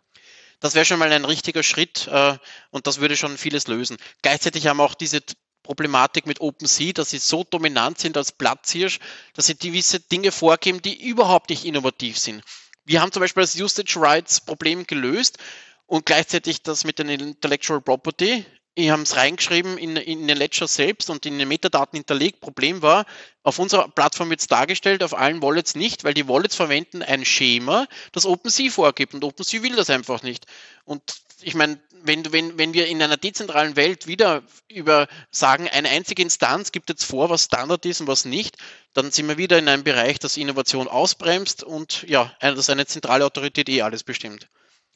das wäre schon mal ein richtiger Schritt äh, und das würde schon vieles lösen. Gleichzeitig haben wir auch diese Problematik mit OpenSea, dass sie so dominant sind als Platzhirsch, dass sie gewisse Dinge vorgeben, die überhaupt nicht innovativ sind. Wir haben zum Beispiel das Usage Rights Problem gelöst und gleichzeitig das mit den Intellectual Property ich habe es reingeschrieben in, in den Ledger selbst und in den Metadaten hinterlegt. Problem war, auf unserer Plattform wird es dargestellt, auf allen Wallets nicht, weil die Wallets verwenden ein Schema, das OpenSea vorgibt und OpenSea will das einfach nicht. Und ich meine, wenn, wenn, wenn wir in einer dezentralen Welt wieder über sagen, eine einzige Instanz gibt jetzt vor, was Standard ist und was nicht, dann sind wir wieder in einem Bereich, das Innovation ausbremst und ja, dass eine zentrale Autorität eh alles bestimmt.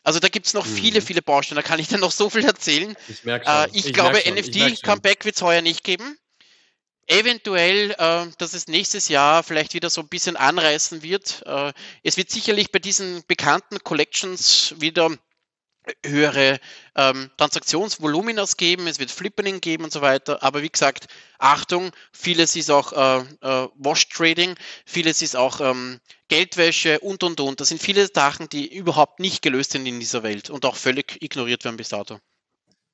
Also da gibt es noch mhm. viele, viele Baustellen. Da kann ich dir noch so viel erzählen. Ich, äh, ich, ich glaube, NFT-Comeback wird es heuer nicht geben. Eventuell, äh, dass es nächstes Jahr vielleicht wieder so ein bisschen anreißen wird. Äh, es wird sicherlich bei diesen bekannten Collections wieder höhere ähm, Transaktionsvoluminas geben, es wird Flippening geben und so weiter. Aber wie gesagt, Achtung, vieles ist auch äh, äh, Wash Trading, vieles ist auch ähm, Geldwäsche und und und. Das sind viele Sachen, die überhaupt nicht gelöst sind in dieser Welt und auch völlig ignoriert werden bis dato.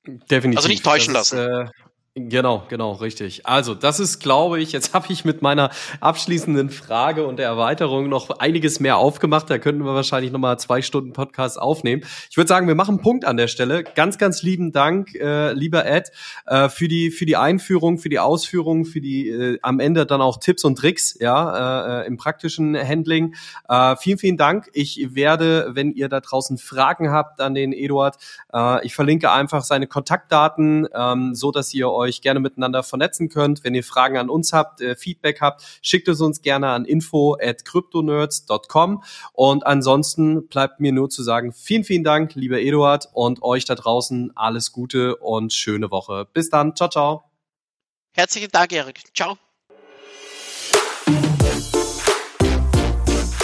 Definitiv. Also nicht täuschen das lassen. Ist, äh Genau, genau, richtig. Also, das ist, glaube ich, jetzt habe ich mit meiner abschließenden Frage und der Erweiterung noch einiges mehr aufgemacht. Da könnten wir wahrscheinlich nochmal zwei Stunden Podcast aufnehmen. Ich würde sagen, wir machen einen Punkt an der Stelle. Ganz, ganz lieben Dank, äh, lieber Ed, äh, für die für die Einführung, für die Ausführung, für die äh, am Ende dann auch Tipps und Tricks, ja, äh, im praktischen Handling. Äh, vielen, vielen Dank. Ich werde, wenn ihr da draußen Fragen habt an den Eduard, äh, ich verlinke einfach seine Kontaktdaten, ähm, so dass ihr euch euch gerne miteinander vernetzen könnt. Wenn ihr Fragen an uns habt, äh, Feedback habt, schickt es uns gerne an info at. Und ansonsten bleibt mir nur zu sagen, vielen, vielen Dank, lieber Eduard, und euch da draußen alles Gute und schöne Woche. Bis dann. Ciao, ciao. Herzlichen Dank, Erik. Ciao.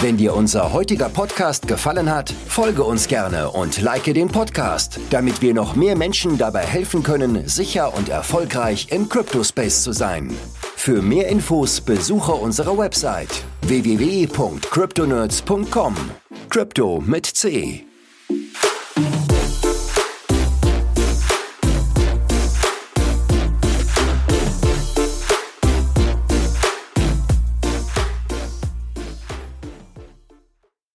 Wenn dir unser heutiger Podcast gefallen hat, folge uns gerne und like den Podcast, damit wir noch mehr Menschen dabei helfen können, sicher und erfolgreich im Cryptospace zu sein. Für mehr Infos besuche unsere Website www.cryptonerds.com. Crypto mit C.